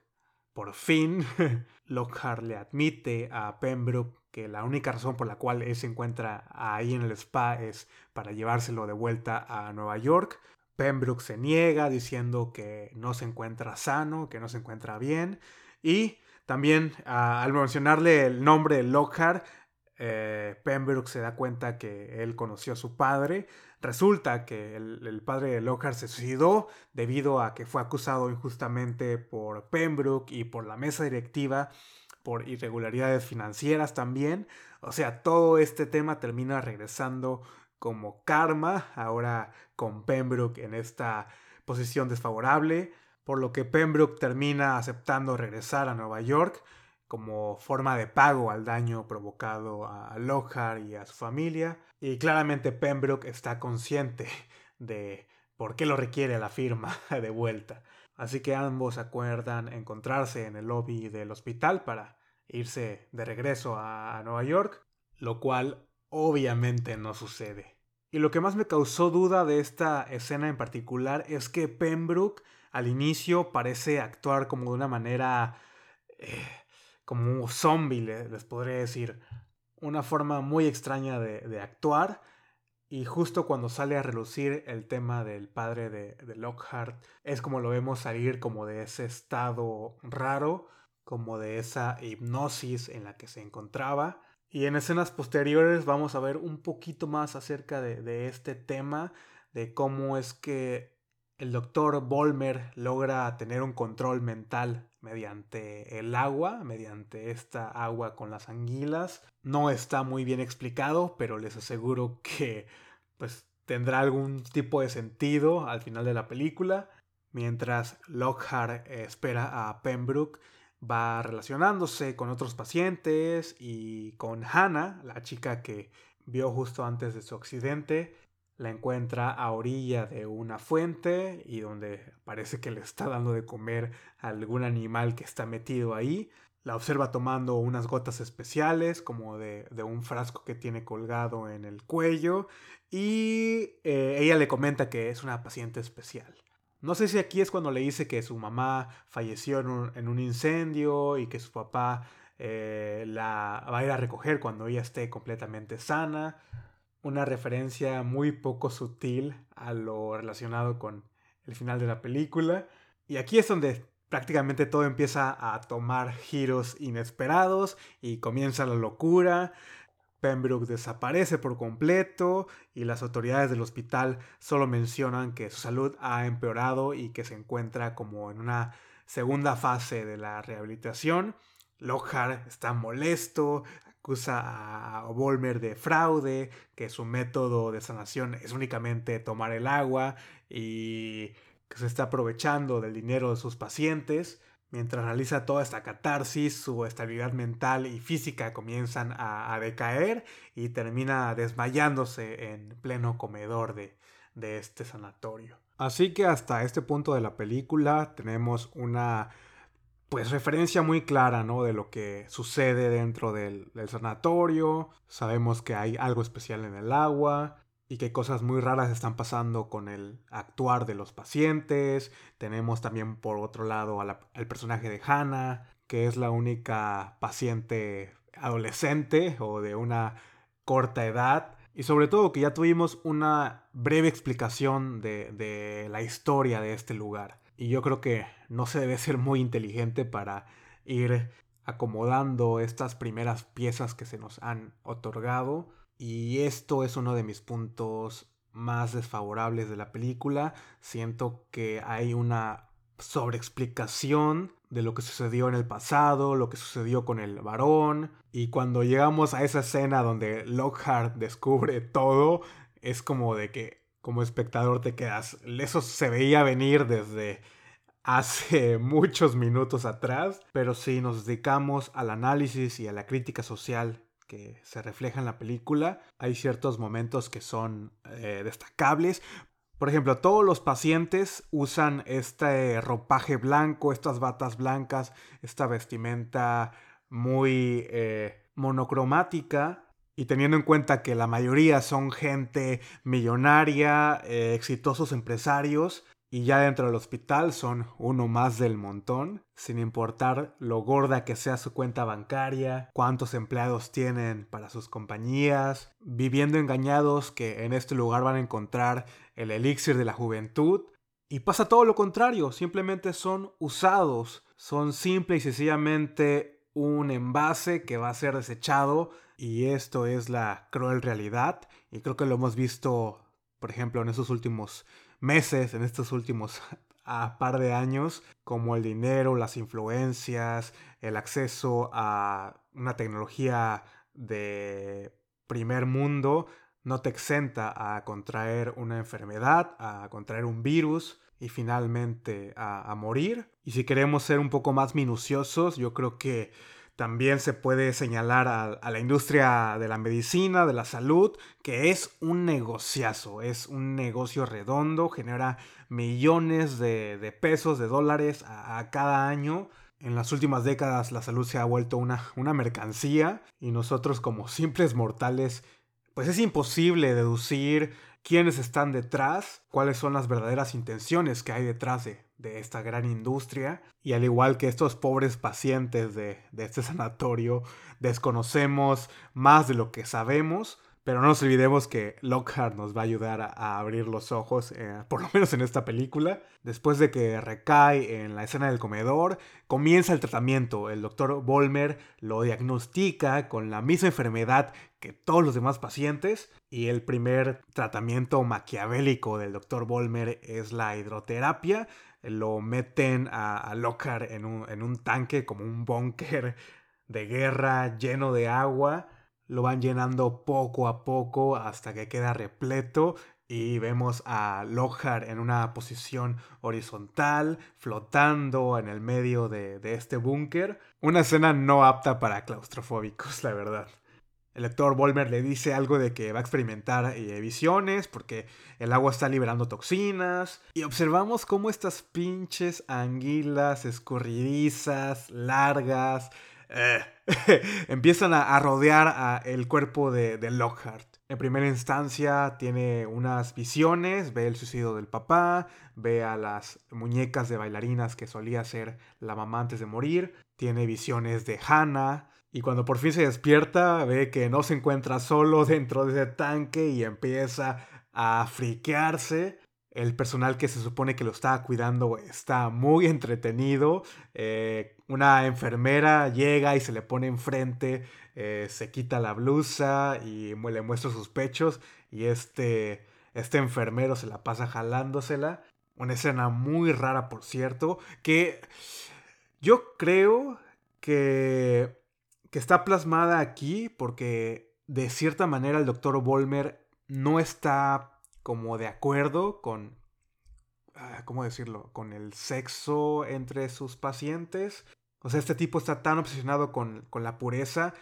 Por fin, [LAUGHS] Lockhart le admite a Pembroke que la única razón por la cual él se encuentra ahí en el spa es para llevárselo de vuelta a Nueva York. Pembroke se niega diciendo que no se encuentra sano, que no se encuentra bien. Y también al mencionarle el nombre de Lockhart, eh, Pembroke se da cuenta que él conoció a su padre. Resulta que el, padre de Lockhart se suicidó debido a que fue acusado injustamente por Pembroke y por la mesa directiva por irregularidades financieras también. O sea, todo este tema termina regresando como karma, ahora con Pembroke en esta posición desfavorable, por lo que Pembroke termina aceptando regresar a Nueva York como forma de pago al daño provocado a Lockhart y a su familia. Y claramente Pembroke está consciente [LAUGHS] de por qué lo requiere la firma [LAUGHS] de vuelta. Así que ambos acuerdan encontrarse en el lobby del hospital para irse de regreso a Nueva York, lo cual obviamente no sucede. Y lo que más me causó duda de esta escena en particular es que Pembroke al inicio parece actuar como de una manera eh, como un zombie, les podría decir. Una forma muy extraña de, actuar. Y justo cuando sale a relucir el tema del padre de, de, Lockhart, es como lo vemos salir como de ese estado raro, como de esa hipnosis en la que se encontraba. Y en escenas posteriores vamos a ver un poquito más acerca de, de este tema, de cómo es que el doctor Volmer logra tener un control mental mediante el agua, mediante esta agua con las anguilas. No está muy bien explicado, pero les aseguro [LAUGHS] que pues tendrá algún tipo de sentido al final de la película. Mientras Lockhart espera a Pembroke, va relacionándose con otros pacientes y con Hannah, la chica que vio justo antes de su accidente, la encuentra a orilla de una fuente y donde parece que le está dando de comer a algún animal que está metido ahí. La observa tomando unas gotas especiales, como de, un frasco que tiene colgado en el cuello, y eh, ella le comenta que es una paciente especial. No sé si aquí es cuando le dice que su mamá falleció en un, incendio y que su papá eh, la va a ir a recoger cuando ella esté completamente sana una referencia muy poco sutil a lo relacionado con el final de la película. Y aquí es donde prácticamente todo empieza a tomar giros inesperados y comienza la locura. Pembroke desaparece por completo y las autoridades del hospital solo mencionan que su salud ha empeorado y que se encuentra como en una segunda fase de la rehabilitación. Lockhart está molesto, acusa a Volmer de fraude, que su método de sanación es únicamente tomar el agua y que se está aprovechando del dinero de sus pacientes. Mientras realiza toda esta catarsis, su estabilidad mental y física comienzan a, decaer y termina desmayándose en pleno comedor de, de este sanatorio. Así que hasta este punto de la película tenemos una pues referencia muy clara, ¿no? De lo que sucede dentro del, sanatorio. Sabemos que hay algo especial en el agua y que cosas muy raras están pasando con el actuar de los pacientes. Tenemos también por otro lado al personaje de Hannah, que es la única paciente adolescente o de una corta edad. Y sobre todo que ya tuvimos una breve explicación de, de la historia de este lugar. Y yo creo que no se debe ser muy inteligente para ir acomodando estas primeras piezas que se nos han otorgado. Y esto es uno de mis puntos más desfavorables de la película. Siento que hay una sobreexplicación de lo que sucedió en el pasado, lo que sucedió con el varón. Y cuando llegamos a esa escena donde Lockhart descubre todo, es como de que como espectador te quedas. Eso se veía venir desde hace [LAUGHS] muchos minutos atrás, pero si nos dedicamos al análisis y a la crítica social que se refleja en la película, hay ciertos momentos que son eh, destacables. Por ejemplo, todos los pacientes usan este ropaje blanco, estas batas blancas, esta vestimenta muy eh, monocromática y teniendo en cuenta que la mayoría son gente millonaria, eh, exitosos empresarios, y ya dentro del hospital son uno más del montón, sin importar lo gorda que sea su cuenta bancaria, cuántos empleados tienen para sus compañías, viviendo engañados que en este lugar van a encontrar el elixir de la juventud. Y pasa todo lo contrario, simplemente son usados, son simple y sencillamente un envase que va a ser desechado y esto es la cruel realidad y creo que lo hemos visto, por ejemplo, en estos últimos meses, en estos últimos [LAUGHS] a par de años, como el dinero, las influencias, el acceso a una tecnología de primer mundo, no te exenta a contraer una enfermedad, a contraer un virus y finalmente a, morir. Y si queremos ser un poco más minuciosos, yo creo que también se puede señalar a, la industria de la medicina, de la salud, que es un negociazo, es un negocio redondo, genera millones de, pesos, de dólares a, cada año. En las últimas décadas la salud se ha vuelto una, una mercancía y nosotros como simples mortales, pues es imposible deducir quiénes están detrás, cuáles son las verdaderas intenciones que hay detrás de, esta gran industria. Y al igual que estos pobres pacientes de, este [LAUGHS] sanatorio, desconocemos más de lo que sabemos. Pero no nos olvidemos que Lockhart nos va a ayudar a, abrir los ojos, eh, por lo menos en esta película. Después de que recae en la escena del comedor, comienza el tratamiento. El doctor Volmer lo diagnostica con la misma enfermedad que todos los demás pacientes y el primer tratamiento maquiavélico del Dr. Volmer es la hidroterapia. Lo meten a, Lockhart en un, en un tanque como un búnker de guerra lleno de agua. Lo van llenando poco a poco hasta que queda repleto y vemos a Lockhart en una posición horizontal, flotando en el medio de, de este búnker. Una escena no apta para claustrofóbicos, la verdad. El lector Volmer le dice algo de que va a experimentar eh, visiones porque el agua está liberando toxinas. Y observamos cómo estas pinches anguilas escurridizas, largas, eh, [LAUGHS] empiezan a, rodear el cuerpo de, de, Lockhart. En primera instancia tiene unas visiones, ve el suicidio del papá, ve a las muñecas de bailarinas que solía ser la mamá antes de morir, tiene visiones de Hannah, y cuando por fin se despierta, ve que no se encuentra solo [LAUGHS] dentro de ese tanque y empieza a friquearse. El personal que se supone que lo estaba cuidando está muy entretenido. Eh, una enfermera llega y se le pone enfrente, eh, se quita la blusa y le muestra sus pechos. Y este, este enfermero se la pasa jalándosela. Una escena muy rara, por cierto, que yo creo que que está plasmada aquí porque de cierta manera el doctor Volmer no está como de acuerdo con, ah, ¿cómo decirlo?, con el sexo entre sus pacientes. O sea, este tipo está tan obsesionado con, la pureza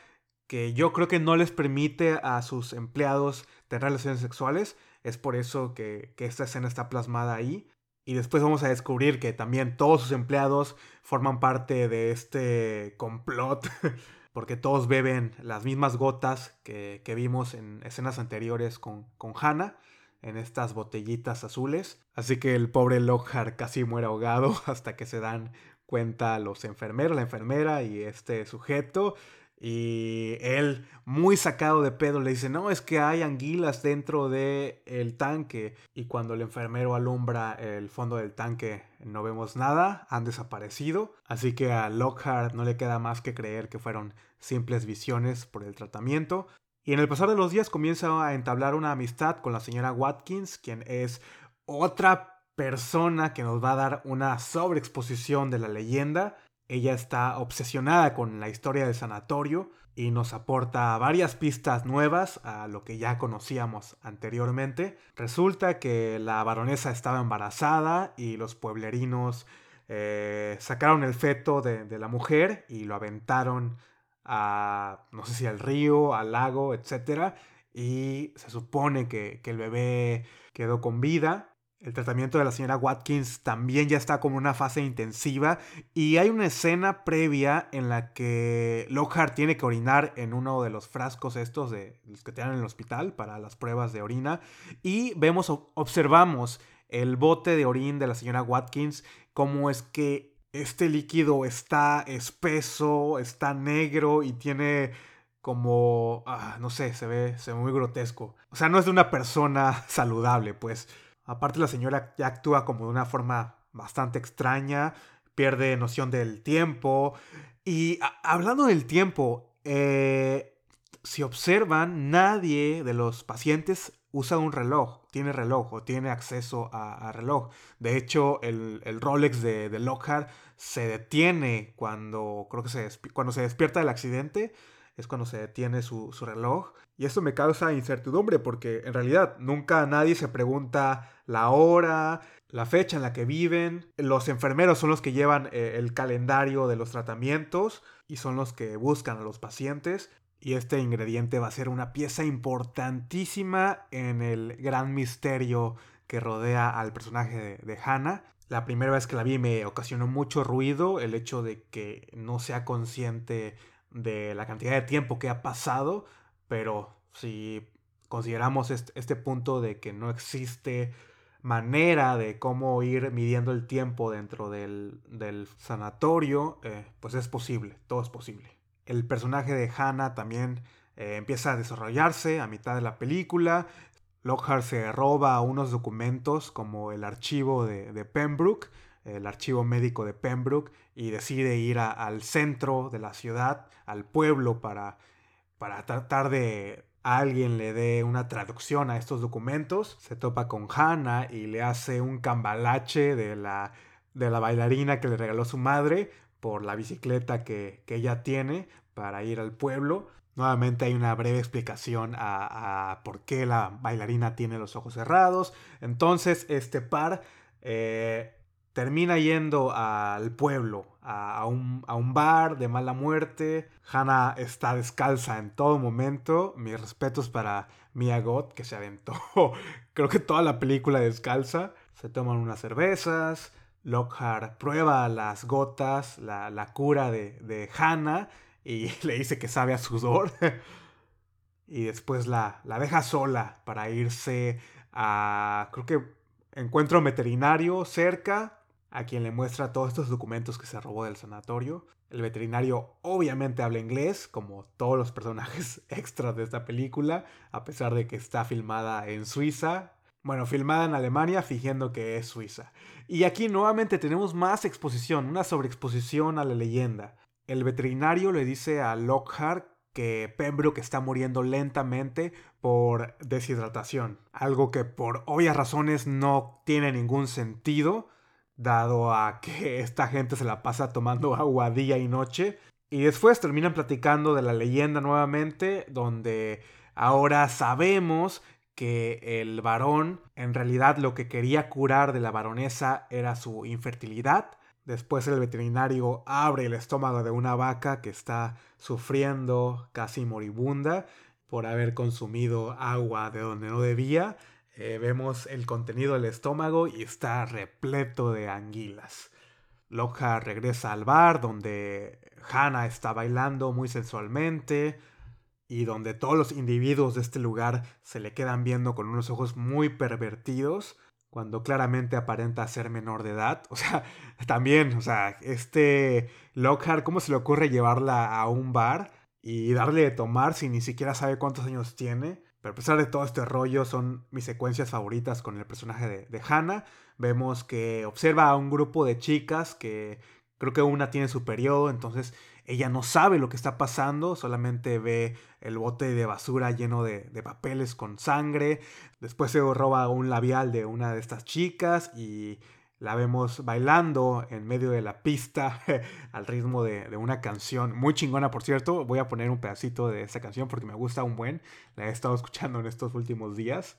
que yo creo que no les permite a sus empleados tener relaciones sexuales. Es por eso que, que esta escena está plasmada ahí. Y después vamos a descubrir que también todos sus empleados forman parte de este complot [LAUGHS] porque todos beben las mismas gotas que, vimos en escenas anteriores con, con Hannah, en estas botellitas azules. Así que el pobre Lockhart casi muere ahogado [LAUGHS] hasta que se dan cuenta los enfermeros, la enfermera y este sujeto y él, muy sacado de pedo, le dice, no, es que hay anguilas dentro del el tanque. Y cuando el enfermero alumbra el fondo del tanque, no vemos nada, han desaparecido. Así que a Lockhart no le queda más que creer que fueron simples visiones por el tratamiento. Y en el pasar de los días comienza a entablar una amistad con la señora Watkins, quien es otra persona que nos va a dar una sobreexposición de la leyenda ella está obsesionada con la historia del sanatorio y nos aporta varias pistas nuevas a lo que ya conocíamos anteriormente. Resulta que la baronesa estaba embarazada y los pueblerinos eh, sacaron el feto de, la mujer y lo aventaron a, no sé si al río, al lago, etc. Y se supone que, que el bebé quedó con vida el tratamiento de la señora Watkins también ya está como una fase intensiva y hay una escena previa en la que Lockhart tiene que orinar en uno de los frascos estos de los que tienen en el hospital para las pruebas de orina y vemos observamos el bote de orín de la señora Watkins cómo es que este líquido está espeso, está negro y tiene como ah, no sé, se ve se ve muy grotesco. O sea, no es de una persona [LAUGHS] saludable, pues. Aparte la señora ya actúa como de una forma bastante extraña, pierde noción del tiempo, Y hablando del tiempo, eh, si observan, nadie de los pacientes usa un reloj, tiene reloj o tiene acceso a, reloj. De hecho, el, Rolex de, de, Lockhart se detiene cuando, creo que se, cuando se despierta del accidente, es cuando se detiene su, su, reloj. Y esto me causa incertidumbre porque en realidad nunca nadie se pregunta la hora, la fecha en la que viven. Los enfermeros son los que llevan eh, el calendario de los tratamientos y son los que buscan a los pacientes. Y este ingrediente va a ser una pieza importantísima en el gran misterio que rodea al personaje de, Hannah. La primera vez que la vi me ocasionó mucho ruido el hecho de que no sea consciente de la cantidad de tiempo que ha pasado, pero si consideramos este, punto de que no existe manera de cómo ir midiendo el tiempo dentro del, sanatorio, eh, pues es posible, todo es posible el personaje de Hannah también eh, empieza a desarrollarse a mitad de la película. Lockhart se roba unos documentos como el archivo de, Pembroke, el archivo médico de Pembroke, y decide ir al centro de la ciudad, al pueblo, para, para tratar de alguien le dé una traducción a estos documentos. Se topa con Hannah y le hace un cambalache de la, de la bailarina que le regaló su madre por la bicicleta que, ella tiene para ir al pueblo. Nuevamente hay una breve explicación a, por qué la bailarina tiene los ojos cerrados. Entonces este par eh, termina yendo al pueblo, a, un, a, un, bar de mala muerte. Hannah está descalza en todo momento. Mis respetos para Mia Goth, que se aventó [LAUGHS] creo que toda la película descalza. Se toman unas cervezas. Lockhart prueba las gotas, la, cura de, de, Hannah y [LAUGHS] le dice que sabe a sudor. [LAUGHS] y después la, la deja sola para irse a, creo que encuentro veterinario cerca, a quien le muestra todos estos documentos que se robó del sanatorio. El veterinario obviamente habla inglés, como todos los personajes [LAUGHS] extras de esta película, a pesar de que está filmada en Suiza, bueno, filmada en Alemania fingiendo que es Suiza. Y aquí nuevamente tenemos más exposición, una sobreexposición a la leyenda. El veterinario le dice a Lockhart que Pembroke está muriendo lentamente por deshidratación, algo que por obvias razones no tiene ningún sentido, dado a que [LAUGHS] esta gente se la pasa tomando [LAUGHS] agua día y noche. Y después terminan platicando de la leyenda nuevamente, donde ahora sabemos que el varón en realidad lo que quería curar de la baronesa era su infertilidad. Después el veterinario abre el estómago de una vaca que está sufriendo casi moribunda por haber consumido agua de donde no debía. Eh, vemos el contenido del estómago y está repleto de anguilas. Loja regresa al bar donde Hannah está bailando muy sensualmente y donde todos los individuos de este lugar se le quedan viendo con unos ojos muy pervertidos cuando claramente aparenta ser menor de edad. O sea, [LAUGHS] también, o sea, este Lockhart, ¿cómo se le ocurre llevarla a un bar y darle de tomar si ni siquiera sabe cuántos años tiene? Pero a pesar de todo este rollo, son mis secuencias favoritas con el personaje de, de Hannah. Vemos que observa a un grupo de chicas que creo que una tiene su periodo, entonces ella no sabe lo que está pasando, solamente ve el bote de basura lleno de, papeles con sangre. Después se roba un labial de una de estas chicas y la vemos bailando en medio de la pista [LAUGHS] al ritmo de, de, una canción muy chingona, por cierto. Voy a poner un pedacito de esa canción porque me gusta un buen. La he estado escuchando en estos últimos días.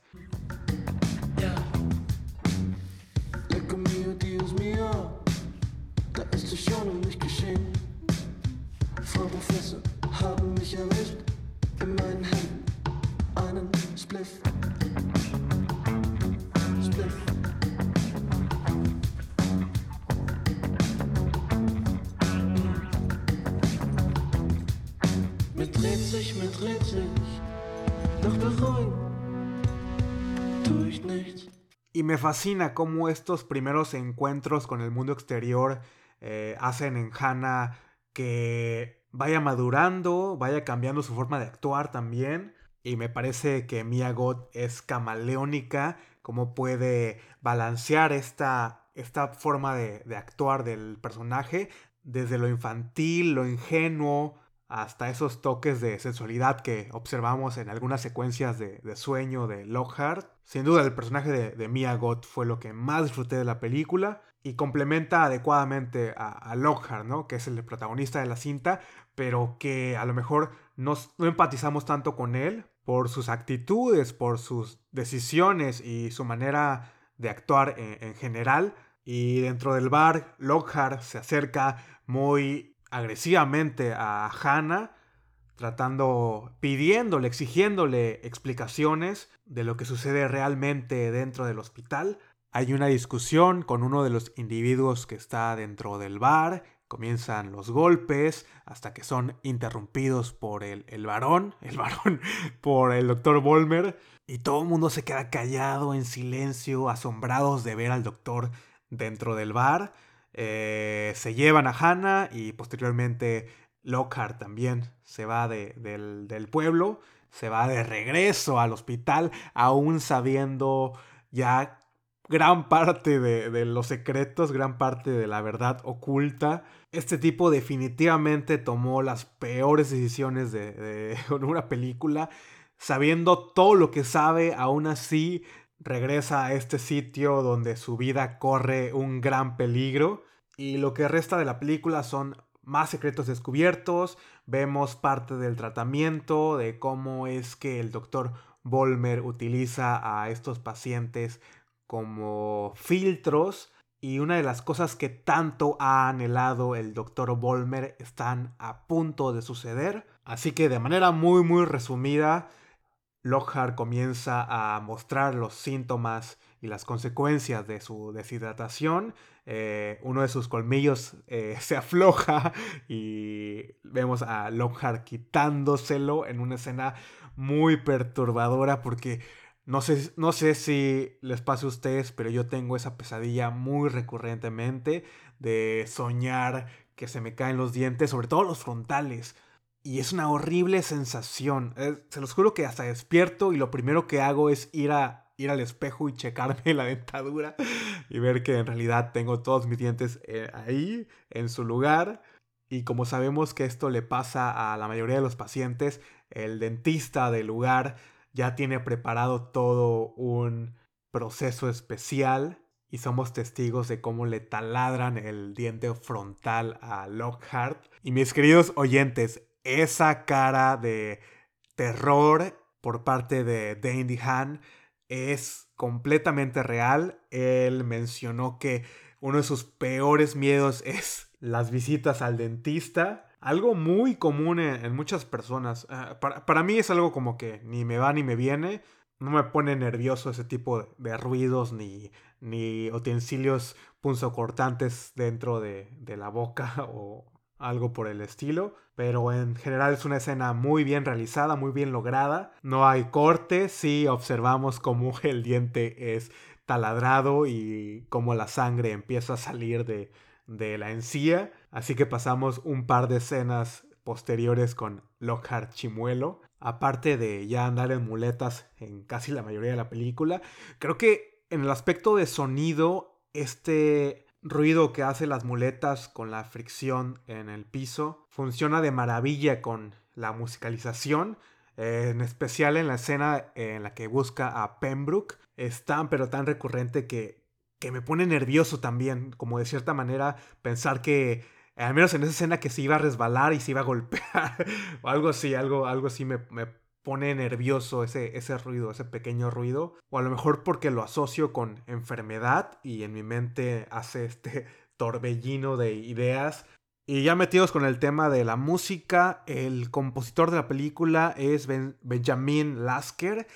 Y me fascina cómo estos primeros encuentros con el mundo exterior eh, hacen en Hannah que vaya madurando, vaya cambiando su forma de actuar también. Y me parece que Mia God es camaleónica, cómo puede balancear esta, esta forma de, actuar del personaje desde lo infantil, lo ingenuo, hasta esos toques de sensualidad que observamos en algunas secuencias de, sueño de Lockhart. Sin duda el personaje de, Mia Goth fue lo que más disfruté de la película y complementa adecuadamente a, Lockhart, ¿no? que es el protagonista de la cinta, pero que a lo mejor no empatizamos tanto con él por sus actitudes, por sus decisiones y su manera de actuar en general. Y dentro del bar, Lockhart se acerca muy agresivamente a Hannah, tratando, pidiéndole, exigiéndole explicaciones de lo que sucede realmente dentro del hospital. Hay una discusión con uno de los individuos que está dentro del bar, comienzan los golpes hasta que son interrumpidos por el, el varón, [LAUGHS] el varón, por el doctor Volmer, y todo el mundo se queda callado, en silencio, asombrados de ver al doctor dentro del bar. Eh, se llevan a Hannah y posteriormente Lockhart también se va del, pueblo, se va de regreso al hospital, aún sabiendo ya gran parte de, los secretos, gran parte de la verdad oculta. Este tipo definitivamente tomó las peores decisiones de, de [LAUGHS] una película, sabiendo todo lo que sabe, aún así regresa a este sitio donde su vida corre un gran peligro y lo que resta de la película son más secretos descubiertos, vemos parte del tratamiento, de cómo es que el doctor Volmer utiliza a estos pacientes como filtros y una de las cosas que tanto ha anhelado el doctor Volmer están a punto de suceder. Así que de manera muy muy resumida, Lockhart comienza a mostrar los síntomas y las consecuencias de su deshidratación. Eh, uno de sus colmillos eh, [LAUGHS] se afloja y vemos a Lockhart quitándoselo en una escena muy perturbadora porque no sé, no sé si les pasa a ustedes, pero yo tengo esa pesadilla muy recurrentemente de soñar que se me caen los dientes, sobre todo los frontales. Y es una horrible sensación. se los juro que hasta despierto y lo primero que hago es ir, a, ir al espejo y checarme [LAUGHS] la dentadura y ver que en realidad tengo todos mis dientes eh, ahí, en su lugar. Y como sabemos que esto le pasa a la mayoría de los pacientes, el dentista del lugar ya tiene preparado todo un proceso especial y somos testigos de cómo le taladran el diente frontal a Lockhart. Y mis queridos oyentes, esa cara de terror por parte de Dandy Han es completamente real. Él mencionó que uno de sus peores miedos es las visitas al dentista. Algo muy común en, muchas personas. Ah, para, mí es algo como que ni me va ni me viene. No me pone nervioso ese tipo de, ruidos ni, ni utensilios punzocortantes dentro de, de la boca [LAUGHS] o, algo por el estilo, pero en general es una escena muy bien realizada, muy bien lograda. No hay corte, sí observamos cómo [LAUGHS] el diente es taladrado y cómo la sangre empieza a salir de, de la encía. Así que pasamos un par de escenas posteriores con Lockhart Chimuelo. Aparte de ya andar en muletas en casi la mayoría de la película, creo que en el aspecto de sonido, este ruido que hace las muletas con la fricción en el piso. Funciona de maravilla con la musicalización, en especial en la escena en la que busca a Pembroke. Es tan pero tan recurrente que, que me pone nervioso también, como de cierta manera pensar que al menos en esa escena que se iba a resbalar y se iba a golpear [LAUGHS] o algo así, algo, algo así me, me pone nervioso ese, ese ruido, ese pequeño ruido. O a lo mejor porque lo asocio con enfermedad y en mi mente hace este [LAUGHS] torbellino de ideas. Y ya metidos con el tema de la música, el compositor de la película es Benjamin Lasker,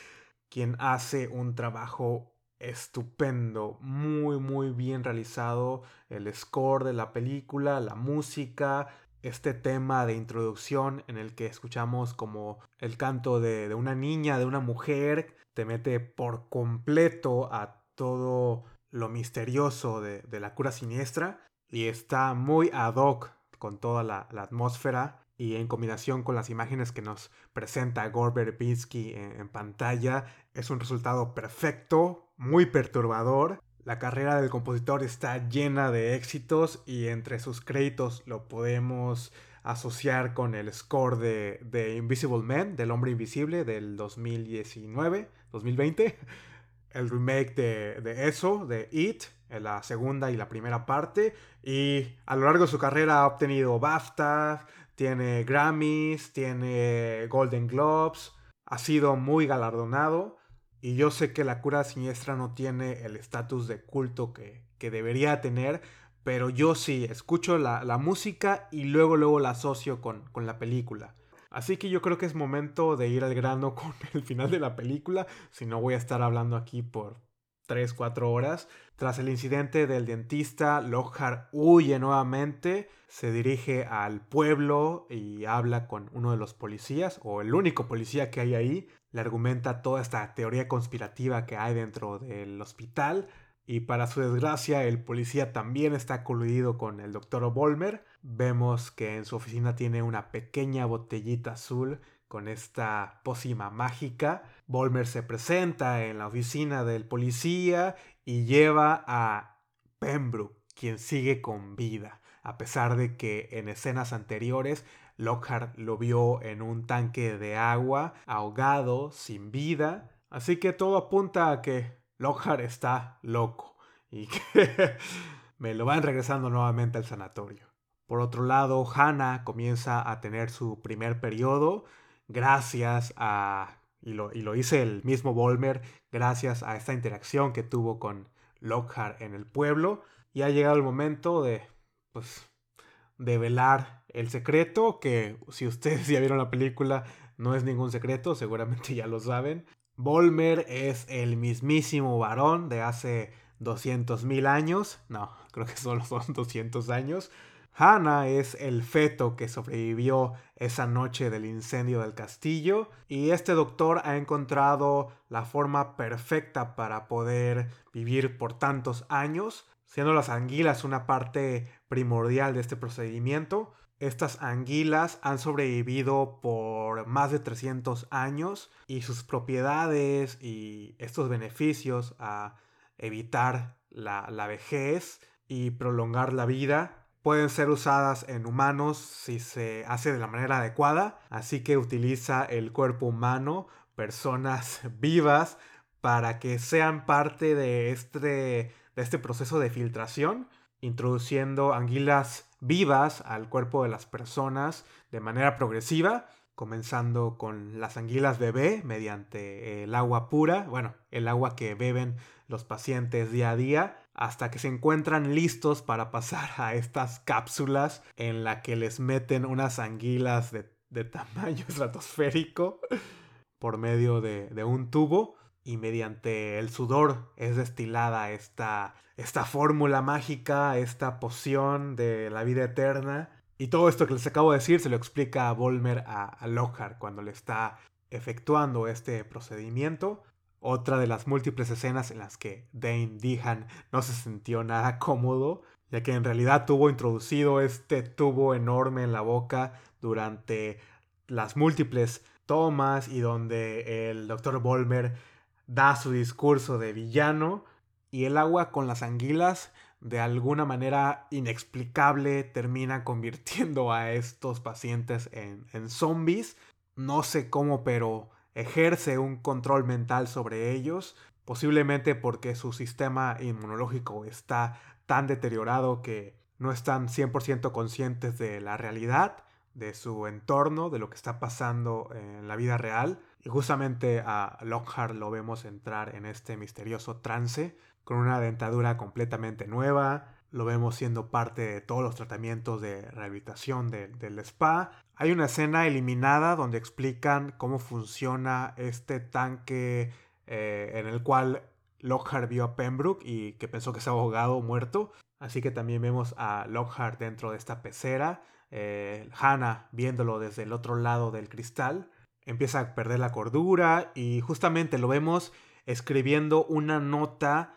quien hace un trabajo estupendo, muy muy bien realizado, el score de la película, la música, este tema de introducción en el que escuchamos como el canto de, una niña, de una mujer, te mete por completo a todo lo misterioso de, la cura siniestra y está muy ad hoc con toda la, atmósfera y en combinación con las imágenes que nos presenta Gore Verbinski en, pantalla es un resultado perfecto, muy perturbador. La carrera del compositor está llena de éxitos y entre sus créditos lo podemos asociar con el score de, Invisible Man, del hombre invisible del 2019, 2020, [LAUGHS] el remake de, de eso, de It, en la segunda y la primera parte, y a lo largo de su carrera ha obtenido BAFTA, tiene Grammys, tiene Golden Globes, ha sido muy galardonado y yo sé que la cura siniestra no tiene el estatus de culto que, debería tener, pero yo sí escucho la, música y luego luego la asocio con, con, la película. Así que yo creo que es momento de ir al grano con [LAUGHS] el final de la película, si no voy a estar hablando aquí por 3, 4 horas. Tras el incidente del dentista, Lockhart huye nuevamente, se dirige al pueblo y habla con uno de los policías, o el único policía que hay ahí, le argumenta toda esta teoría conspirativa que hay dentro del hospital y para su desgracia el policía también está coludido con el doctor Volmer. Vemos que en su oficina tiene una pequeña botellita azul con esta pócima mágica. Volmer se presenta en la oficina del policía y lleva a Pembroke, quien sigue con vida, a pesar de que en escenas anteriores Lockhart lo vio en un tanque de agua, ahogado, sin vida. Así que todo apunta a que Lockhart está loco y que [LAUGHS] me lo van regresando nuevamente al sanatorio. Por otro lado, Hannah comienza a tener su primer periodo gracias a, y lo, y lo dice el mismo Volmer, gracias a esta interacción que tuvo con Lockhart en el pueblo. Y ha llegado el momento de, pues, de velar el secreto, que si ustedes [LAUGHS] ya vieron la película, no es ningún secreto, seguramente ya lo saben. Volmer es el mismísimo varón de hace 200.000 años. No, creo que solo son 200 años. Hannah es el feto que sobrevivió esa noche del incendio del castillo y este doctor ha encontrado la forma perfecta para poder vivir por tantos años, siendo las anguilas una parte primordial de este procedimiento. Estas anguilas han sobrevivido por más de 300 años y sus propiedades y estos beneficios a evitar la, la vejez y prolongar la vida pueden ser usadas en humanos si se hace de la manera adecuada, así que utiliza el cuerpo humano, personas [LAUGHS] vivas, para que sean parte de este, de este proceso de filtración, introduciendo anguilas vivas al cuerpo de las personas de manera progresiva, comenzando con las anguilas bebé mediante el agua pura, bueno, el agua que beben los pacientes día a día, hasta que se encuentran listos para pasar a estas cápsulas en la que les meten unas anguilas de, tamaño [LAUGHS] estratosférico por medio de, de un tubo y mediante el sudor es destilada esta, esta fórmula mágica, esta poción de la vida eterna. Y todo esto que les acabo de decir se lo explica a Volmer a, Lockhart cuando le está efectuando este procedimiento. Otra de las múltiples escenas en las que Dane Dehan no se sintió nada cómodo, ya que en realidad tuvo introducido este tubo enorme en la boca durante las múltiples tomas y donde el Dr. Volmer da su discurso de villano y el agua con las anguilas de alguna manera inexplicable termina convirtiendo a estos pacientes en, en zombies. No sé cómo, pero ejerce un control mental sobre ellos, posiblemente porque su sistema inmunológico está tan deteriorado que no están 100% conscientes de la realidad, de su entorno, de lo que está pasando en la vida real. Y justamente a Lockhart lo vemos entrar en este misterioso trance con una dentadura completamente nueva. Lo vemos siendo parte de todos los tratamientos de rehabilitación del spa. Hay una escena eliminada donde explican cómo funciona este tanque eh, en el cual Lockhart vio a Pembroke y que pensó que estaba ahogado o muerto. Así que también vemos a Lockhart dentro de esta pecera. Eh, Hannah viéndolo desde el otro lado del cristal empieza a perder la cordura y justamente lo vemos escribiendo una nota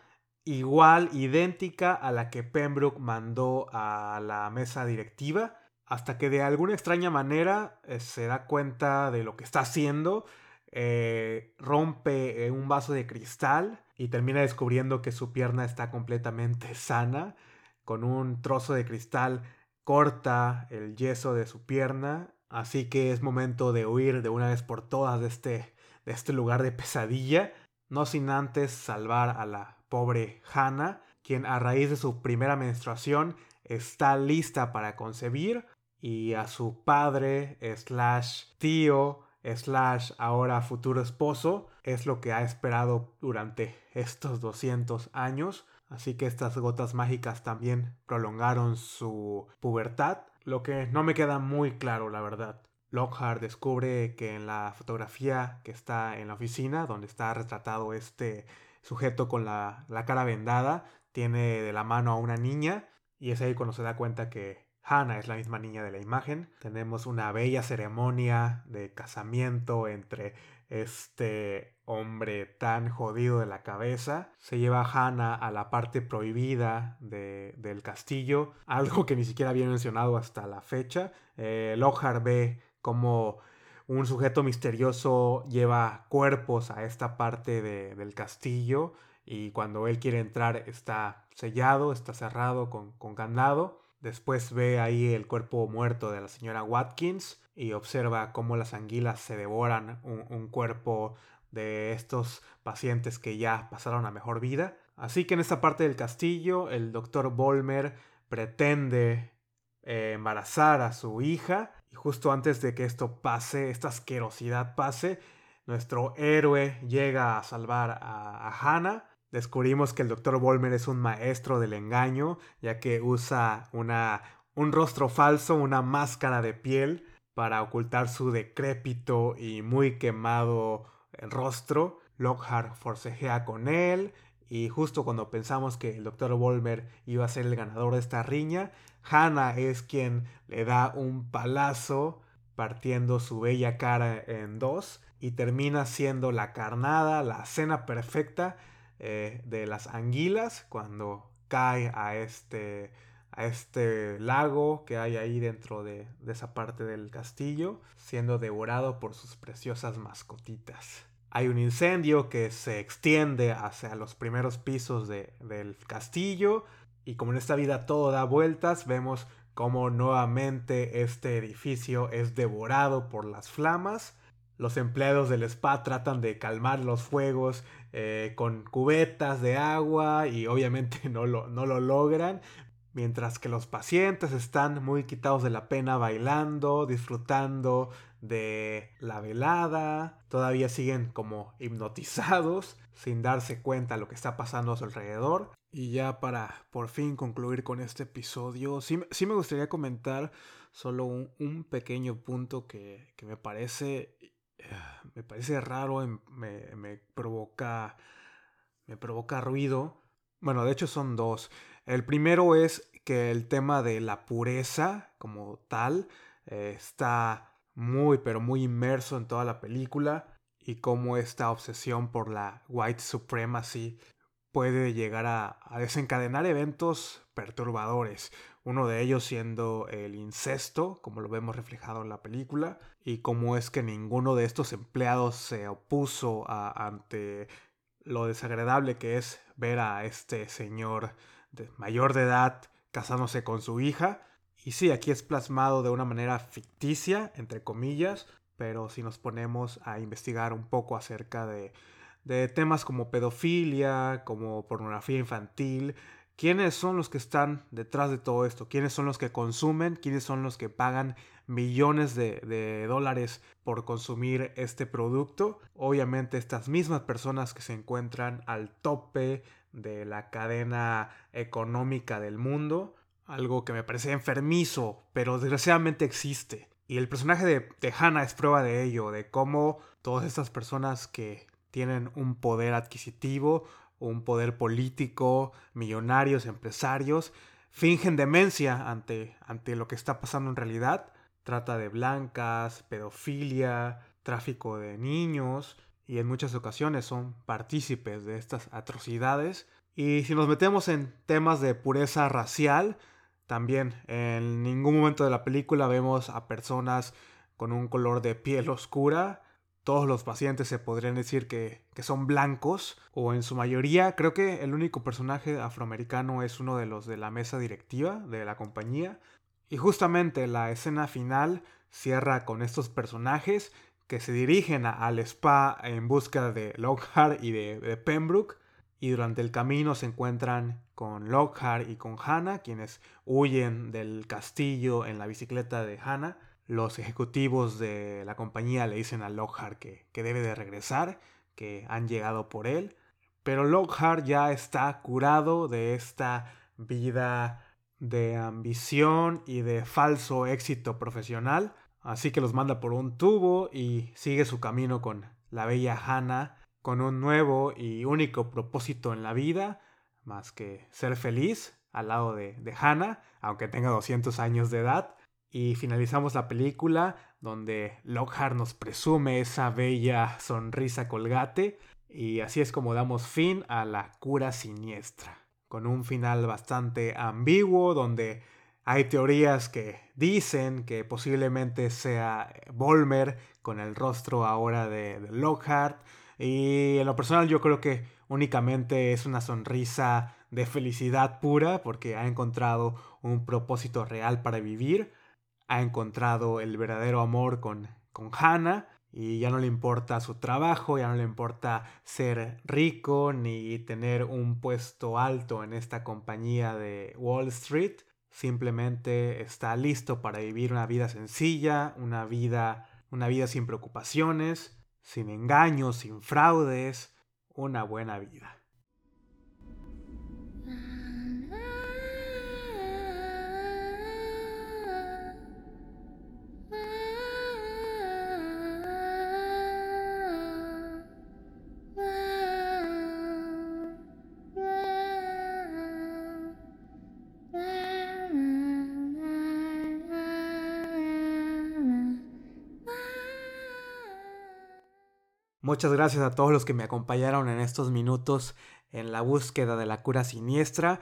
igual, idéntica a la que Pembroke mandó a la mesa directiva, hasta que de alguna extraña manera eh, se da cuenta de lo que está haciendo. eh, rompe eh, un vaso de cristal y termina descubriendo que su pierna está completamente [LAUGHS] sana. Con un trozo de cristal corta el yeso de su pierna. Así que es momento de huir de una vez por todas de este, de este lugar de pesadilla. No sin antes salvar a la pobre Hannah, quien a raíz de su primera menstruación está lista para concebir. Y a su padre, slash tío, slash ahora futuro esposo, es lo que ha esperado durante estos 200 años. Así que estas gotas mágicas también prolongaron su pubertad, lo que no me queda muy claro, la verdad. Lockhart descubre que en la fotografía que está en la oficina, donde está retratado este sujeto con la, la cara vendada, tiene de la mano a una niña y es ahí cuando se da cuenta que Hannah es la misma niña de la imagen. Tenemos una bella ceremonia de casamiento entre este hombre tan jodido de la cabeza. Se lleva a Hannah a la parte prohibida del castillo, [LAUGHS] algo que ni siquiera había mencionado hasta la fecha. Eh, Lockhart ve como un sujeto misterioso lleva cuerpos a esta parte del castillo y cuando él quiere entrar está sellado, está cerrado con, con candado. Después ve ahí el cuerpo muerto de la señora Watkins y observa cómo las anguilas se devoran un, cuerpo de estos pacientes que ya pasaron a mejor vida. Así que en esta parte del castillo el doctor Volmer pretende eh, embarazar a su hija y justo antes de que esto pase, esta asquerosidad pase, nuestro héroe llega a salvar a, a Hannah Descubrimos que el Dr. Volmer es un maestro del engaño, ya que usa una, un rostro falso, una máscara de piel, para ocultar su decrépito y muy quemado rostro. Lockhart forcejea con él y justo cuando pensamos que el Dr. Volmer iba a ser el ganador de esta riña, Hannah es quien le da un palazo partiendo su bella cara en dos y termina siendo la carnada, la cena perfecta eh, de las anguilas cuando cae a este, a este lago que hay ahí dentro de, esa parte del castillo, siendo devorado por sus preciosas mascotitas. Hay un incendio que se extiende hacia los primeros pisos del castillo y como en esta vida todo da vueltas, vemos como nuevamente este edificio es devorado por las flamas. Los empleados del spa tratan de calmar los fuegos eh, con cubetas de agua y obviamente [LAUGHS] no lo, no lo logran. Mientras que los pacientes están muy quitados de la pena bailando, disfrutando de la velada, todavía siguen como hipnotizados [LAUGHS] sin darse cuenta de lo que está pasando a su alrededor. Y ya para por fin concluir con este episodio, sí, me gustaría comentar solo un, pequeño punto que, que me parece [SIGHS] me parece raro, em, me, provoca, me provoca ruido. Bueno, de hecho son dos. El primero es que el tema de la pureza como tal eh, está muy, pero muy inmerso en toda la película y cómo esta obsesión por la white supremacy puede llegar a desencadenar eventos perturbadores uno de ellos siendo el incesto, como lo vemos reflejado en la película, y cómo es que ninguno de estos empleados se opuso ante lo desagradable que es ver a este señor de mayor de edad casándose con su hija. Y sí, aquí es plasmado de una manera ficticia, entre comillas, pero si nos ponemos a investigar un poco acerca de, de temas como pedofilia, como pornografía infantil, ¿Quiénes son los que están detrás de todo esto? ¿Quiénes son los que consumen? ¿Quiénes son los que pagan millones de, dólares por consumir este producto? Obviamente estas mismas personas que se encuentran al tope de la cadena económica del mundo. Algo que me parece enfermizo, pero desgraciadamente existe. Y el personaje de, de Hannah es prueba de ello, de cómo todas estas personas que tienen un poder adquisitivo, un poder político, millonarios, empresarios, fingen demencia ante, ante lo que está pasando en realidad. Trata de blancas, pedofilia, tráfico de niños y en muchas ocasiones son partícipes de estas atrocidades. Y si nos metemos en temas de pureza racial, también en ningún momento de la película vemos a personas con un color de piel oscura todos los pacientes se podrían decir que, son blancos, o en su mayoría, creo que el único personaje afroamericano es uno de los de la mesa directiva de la compañía. Y justamente la escena final cierra con estos personajes que se dirigen al spa en busca de Lockhart y de, Pembroke. Y durante el camino se encuentran con Lockhart y con Hannah, quienes huyen del castillo en la bicicleta de Hannah. Los ejecutivos de la compañía le dicen a Lockhart que, que debe de regresar, que han llegado por él. Pero Lockhart ya está curado de esta vida de ambición y de falso éxito profesional. Así que los manda por un tubo y sigue su camino con la bella Hannah, con un nuevo y único propósito en la vida, más que ser feliz al lado de, de Hannah, aunque tenga 200 años de edad. Y finalizamos la película donde Lockhart nos presume esa bella sonrisa colgate y así es como damos fin a la cura siniestra, con un final bastante ambiguo donde hay teorías que dicen que posiblemente sea Volmer con el rostro ahora de, Lockhart. Y en lo personal yo creo que únicamente es una sonrisa de felicidad pura porque ha encontrado un propósito real para vivir. Ha encontrado el verdadero amor con, con Hannah y ya no le importa su trabajo, ya no le importa ser rico ni tener un puesto alto en esta compañía de Wall Street simplemente está listo para vivir una vida sencilla, una vida, una vida sin preocupaciones, sin engaños, sin fraudes, una buena vida. Muchas gracias a todos los que me acompañaron en estos minutos en la búsqueda de la cura siniestra.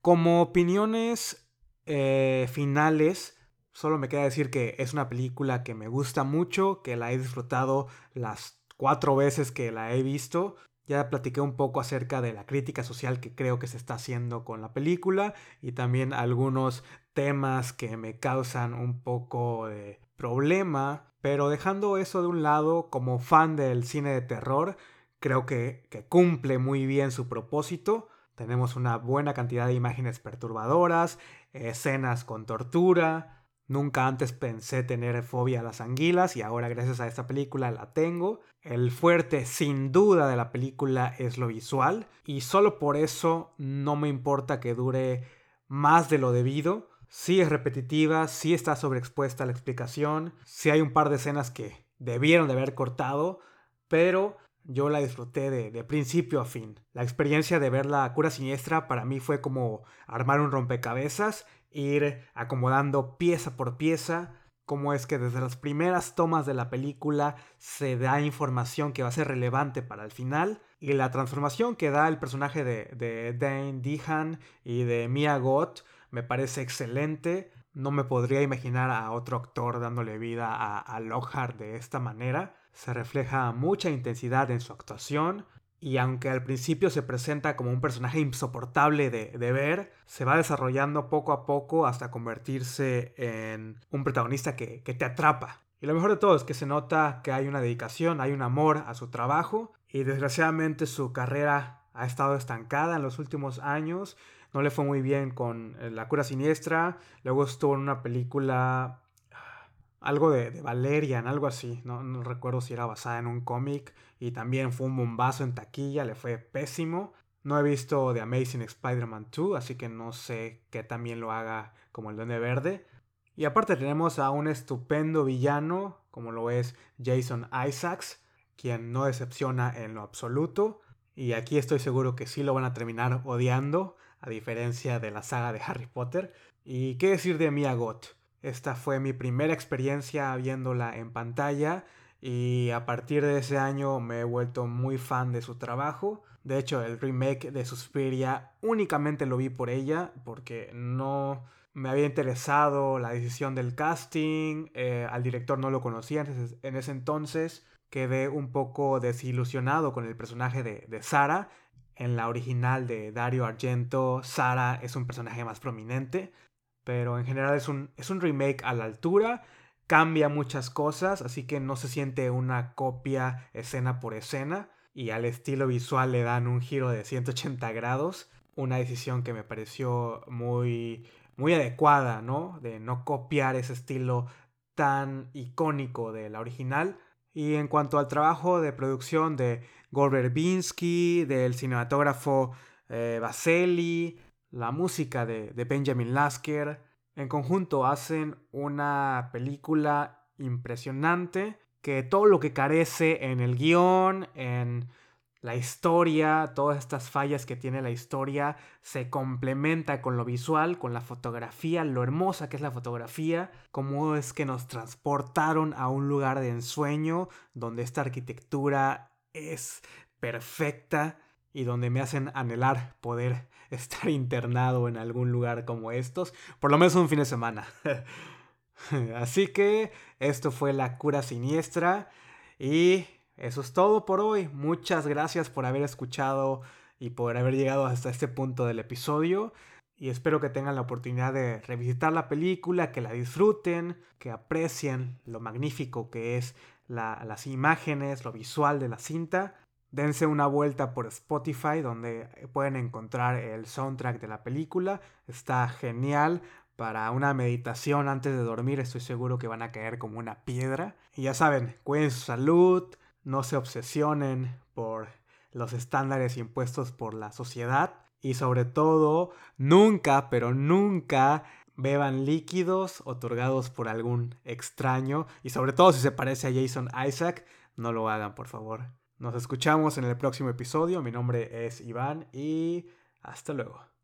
Como opiniones eh, finales, solo me queda decir que es una película que me gusta mucho, que la he disfrutado las cuatro veces que la he visto. Ya platiqué un poco acerca de la crítica social que creo que se está haciendo con la película y también algunos temas que me causan un poco de problema pero dejando eso de un lado, como fan del cine de terror, creo que, que, cumple muy bien su propósito. Tenemos una buena cantidad de imágenes perturbadoras, escenas con tortura. Nunca antes pensé tener fobia a las anguilas y ahora gracias a esta película la tengo. El fuerte sin duda de la película es lo visual y solo por eso no me importa que dure más de lo debido sí es repetitiva, sí está sobreexpuesta la explicación, sí hay un par de escenas que debieron de haber cortado, pero yo la disfruté de, principio a fin. La experiencia de ver la cura siniestra para mí fue como armar un rompecabezas, ir acomodando pieza por pieza, cómo es que desde las primeras tomas de la película se da información que va a ser relevante para el final y la transformación que da el personaje de, de Dane Dehan y de Mia Goth me parece excelente. No me podría imaginar a otro actor dándole vida a, Lockhart de esta manera. Se refleja mucha intensidad en su actuación. Y aunque al principio se presenta como un personaje insoportable de, ver, se va desarrollando poco a poco hasta convertirse en un protagonista que, que te atrapa. Y lo mejor de todo es que se nota que hay una dedicación, hay un amor a su trabajo y desgraciadamente su carrera ha estado estancada en los últimos años no le fue muy bien con eh, La cura siniestra, luego estuvo en una película, algo de, de Valerian, algo así, no, no recuerdo si era basada en un cómic, y también fue un bombazo en taquilla, le fue pésimo. No he visto The Amazing Spider-Man 2, así que no sé qué también lo haga como el Duende Verde. Y aparte tenemos a un estupendo villano, como lo es Jason Isaacs, quien no decepciona en lo absoluto. Y aquí estoy seguro que sí lo van a terminar odiando a diferencia de la saga de Harry Potter. ¿Y qué decir de Mia Goth? Esta fue mi primera experiencia viéndola en pantalla y a partir de ese año me he vuelto muy fan de su trabajo. De hecho, el remake de Suspiria únicamente lo vi por ella porque no me había interesado la decisión del casting, eh, al director no lo conocía en ese entonces quedé un poco desilusionado con el personaje de, de Sara. En la original de Dario Argento, Sara es un personaje más prominente, pero en general es un, es un remake a la altura, cambia muchas cosas, así que no se siente una copia escena por escena, y al estilo visual le dan un giro de 180 grados, una decisión que me pareció muy, muy adecuada, ¿no? De no copiar ese estilo tan icónico de la original. Y en cuanto al trabajo de producción de Gore del cinematógrafo eh, Vaseli, la música de, de Benjamin Lasker, en conjunto hacen una película impresionante que todo lo que carece en el guion, en la historia, todas estas fallas que tiene la historia, se complementa con lo visual, con la fotografía, lo hermosa que es la fotografía, cómo es que nos transportaron a un lugar de ensueño, donde esta arquitectura es perfecta y donde me hacen anhelar poder [LAUGHS] estar internado en algún lugar como estos, por lo menos un fin de semana. [LAUGHS] Así que esto fue la cura siniestra y eso es todo por hoy. Muchas gracias por haber escuchado y por haber llegado hasta este punto del episodio. Y espero que tengan la oportunidad de revisitar la película, que la disfruten, que aprecien lo magnífico que es las imágenes, lo visual de la cinta. Dense una vuelta por Spotify donde pueden encontrar el soundtrack de la película. Está genial para una meditación antes de dormir. Estoy seguro que van a caer como una piedra. Y ya saben, cuiden su salud, no se obsesionen por los estándares impuestos por la sociedad y sobre todo nunca, pero nunca beban líquidos otorgados por algún extraño y sobre todo si se parece a Jason Isaac, no lo hagan por favor. Nos escuchamos en el próximo episodio, mi nombre es Iván y hasta luego.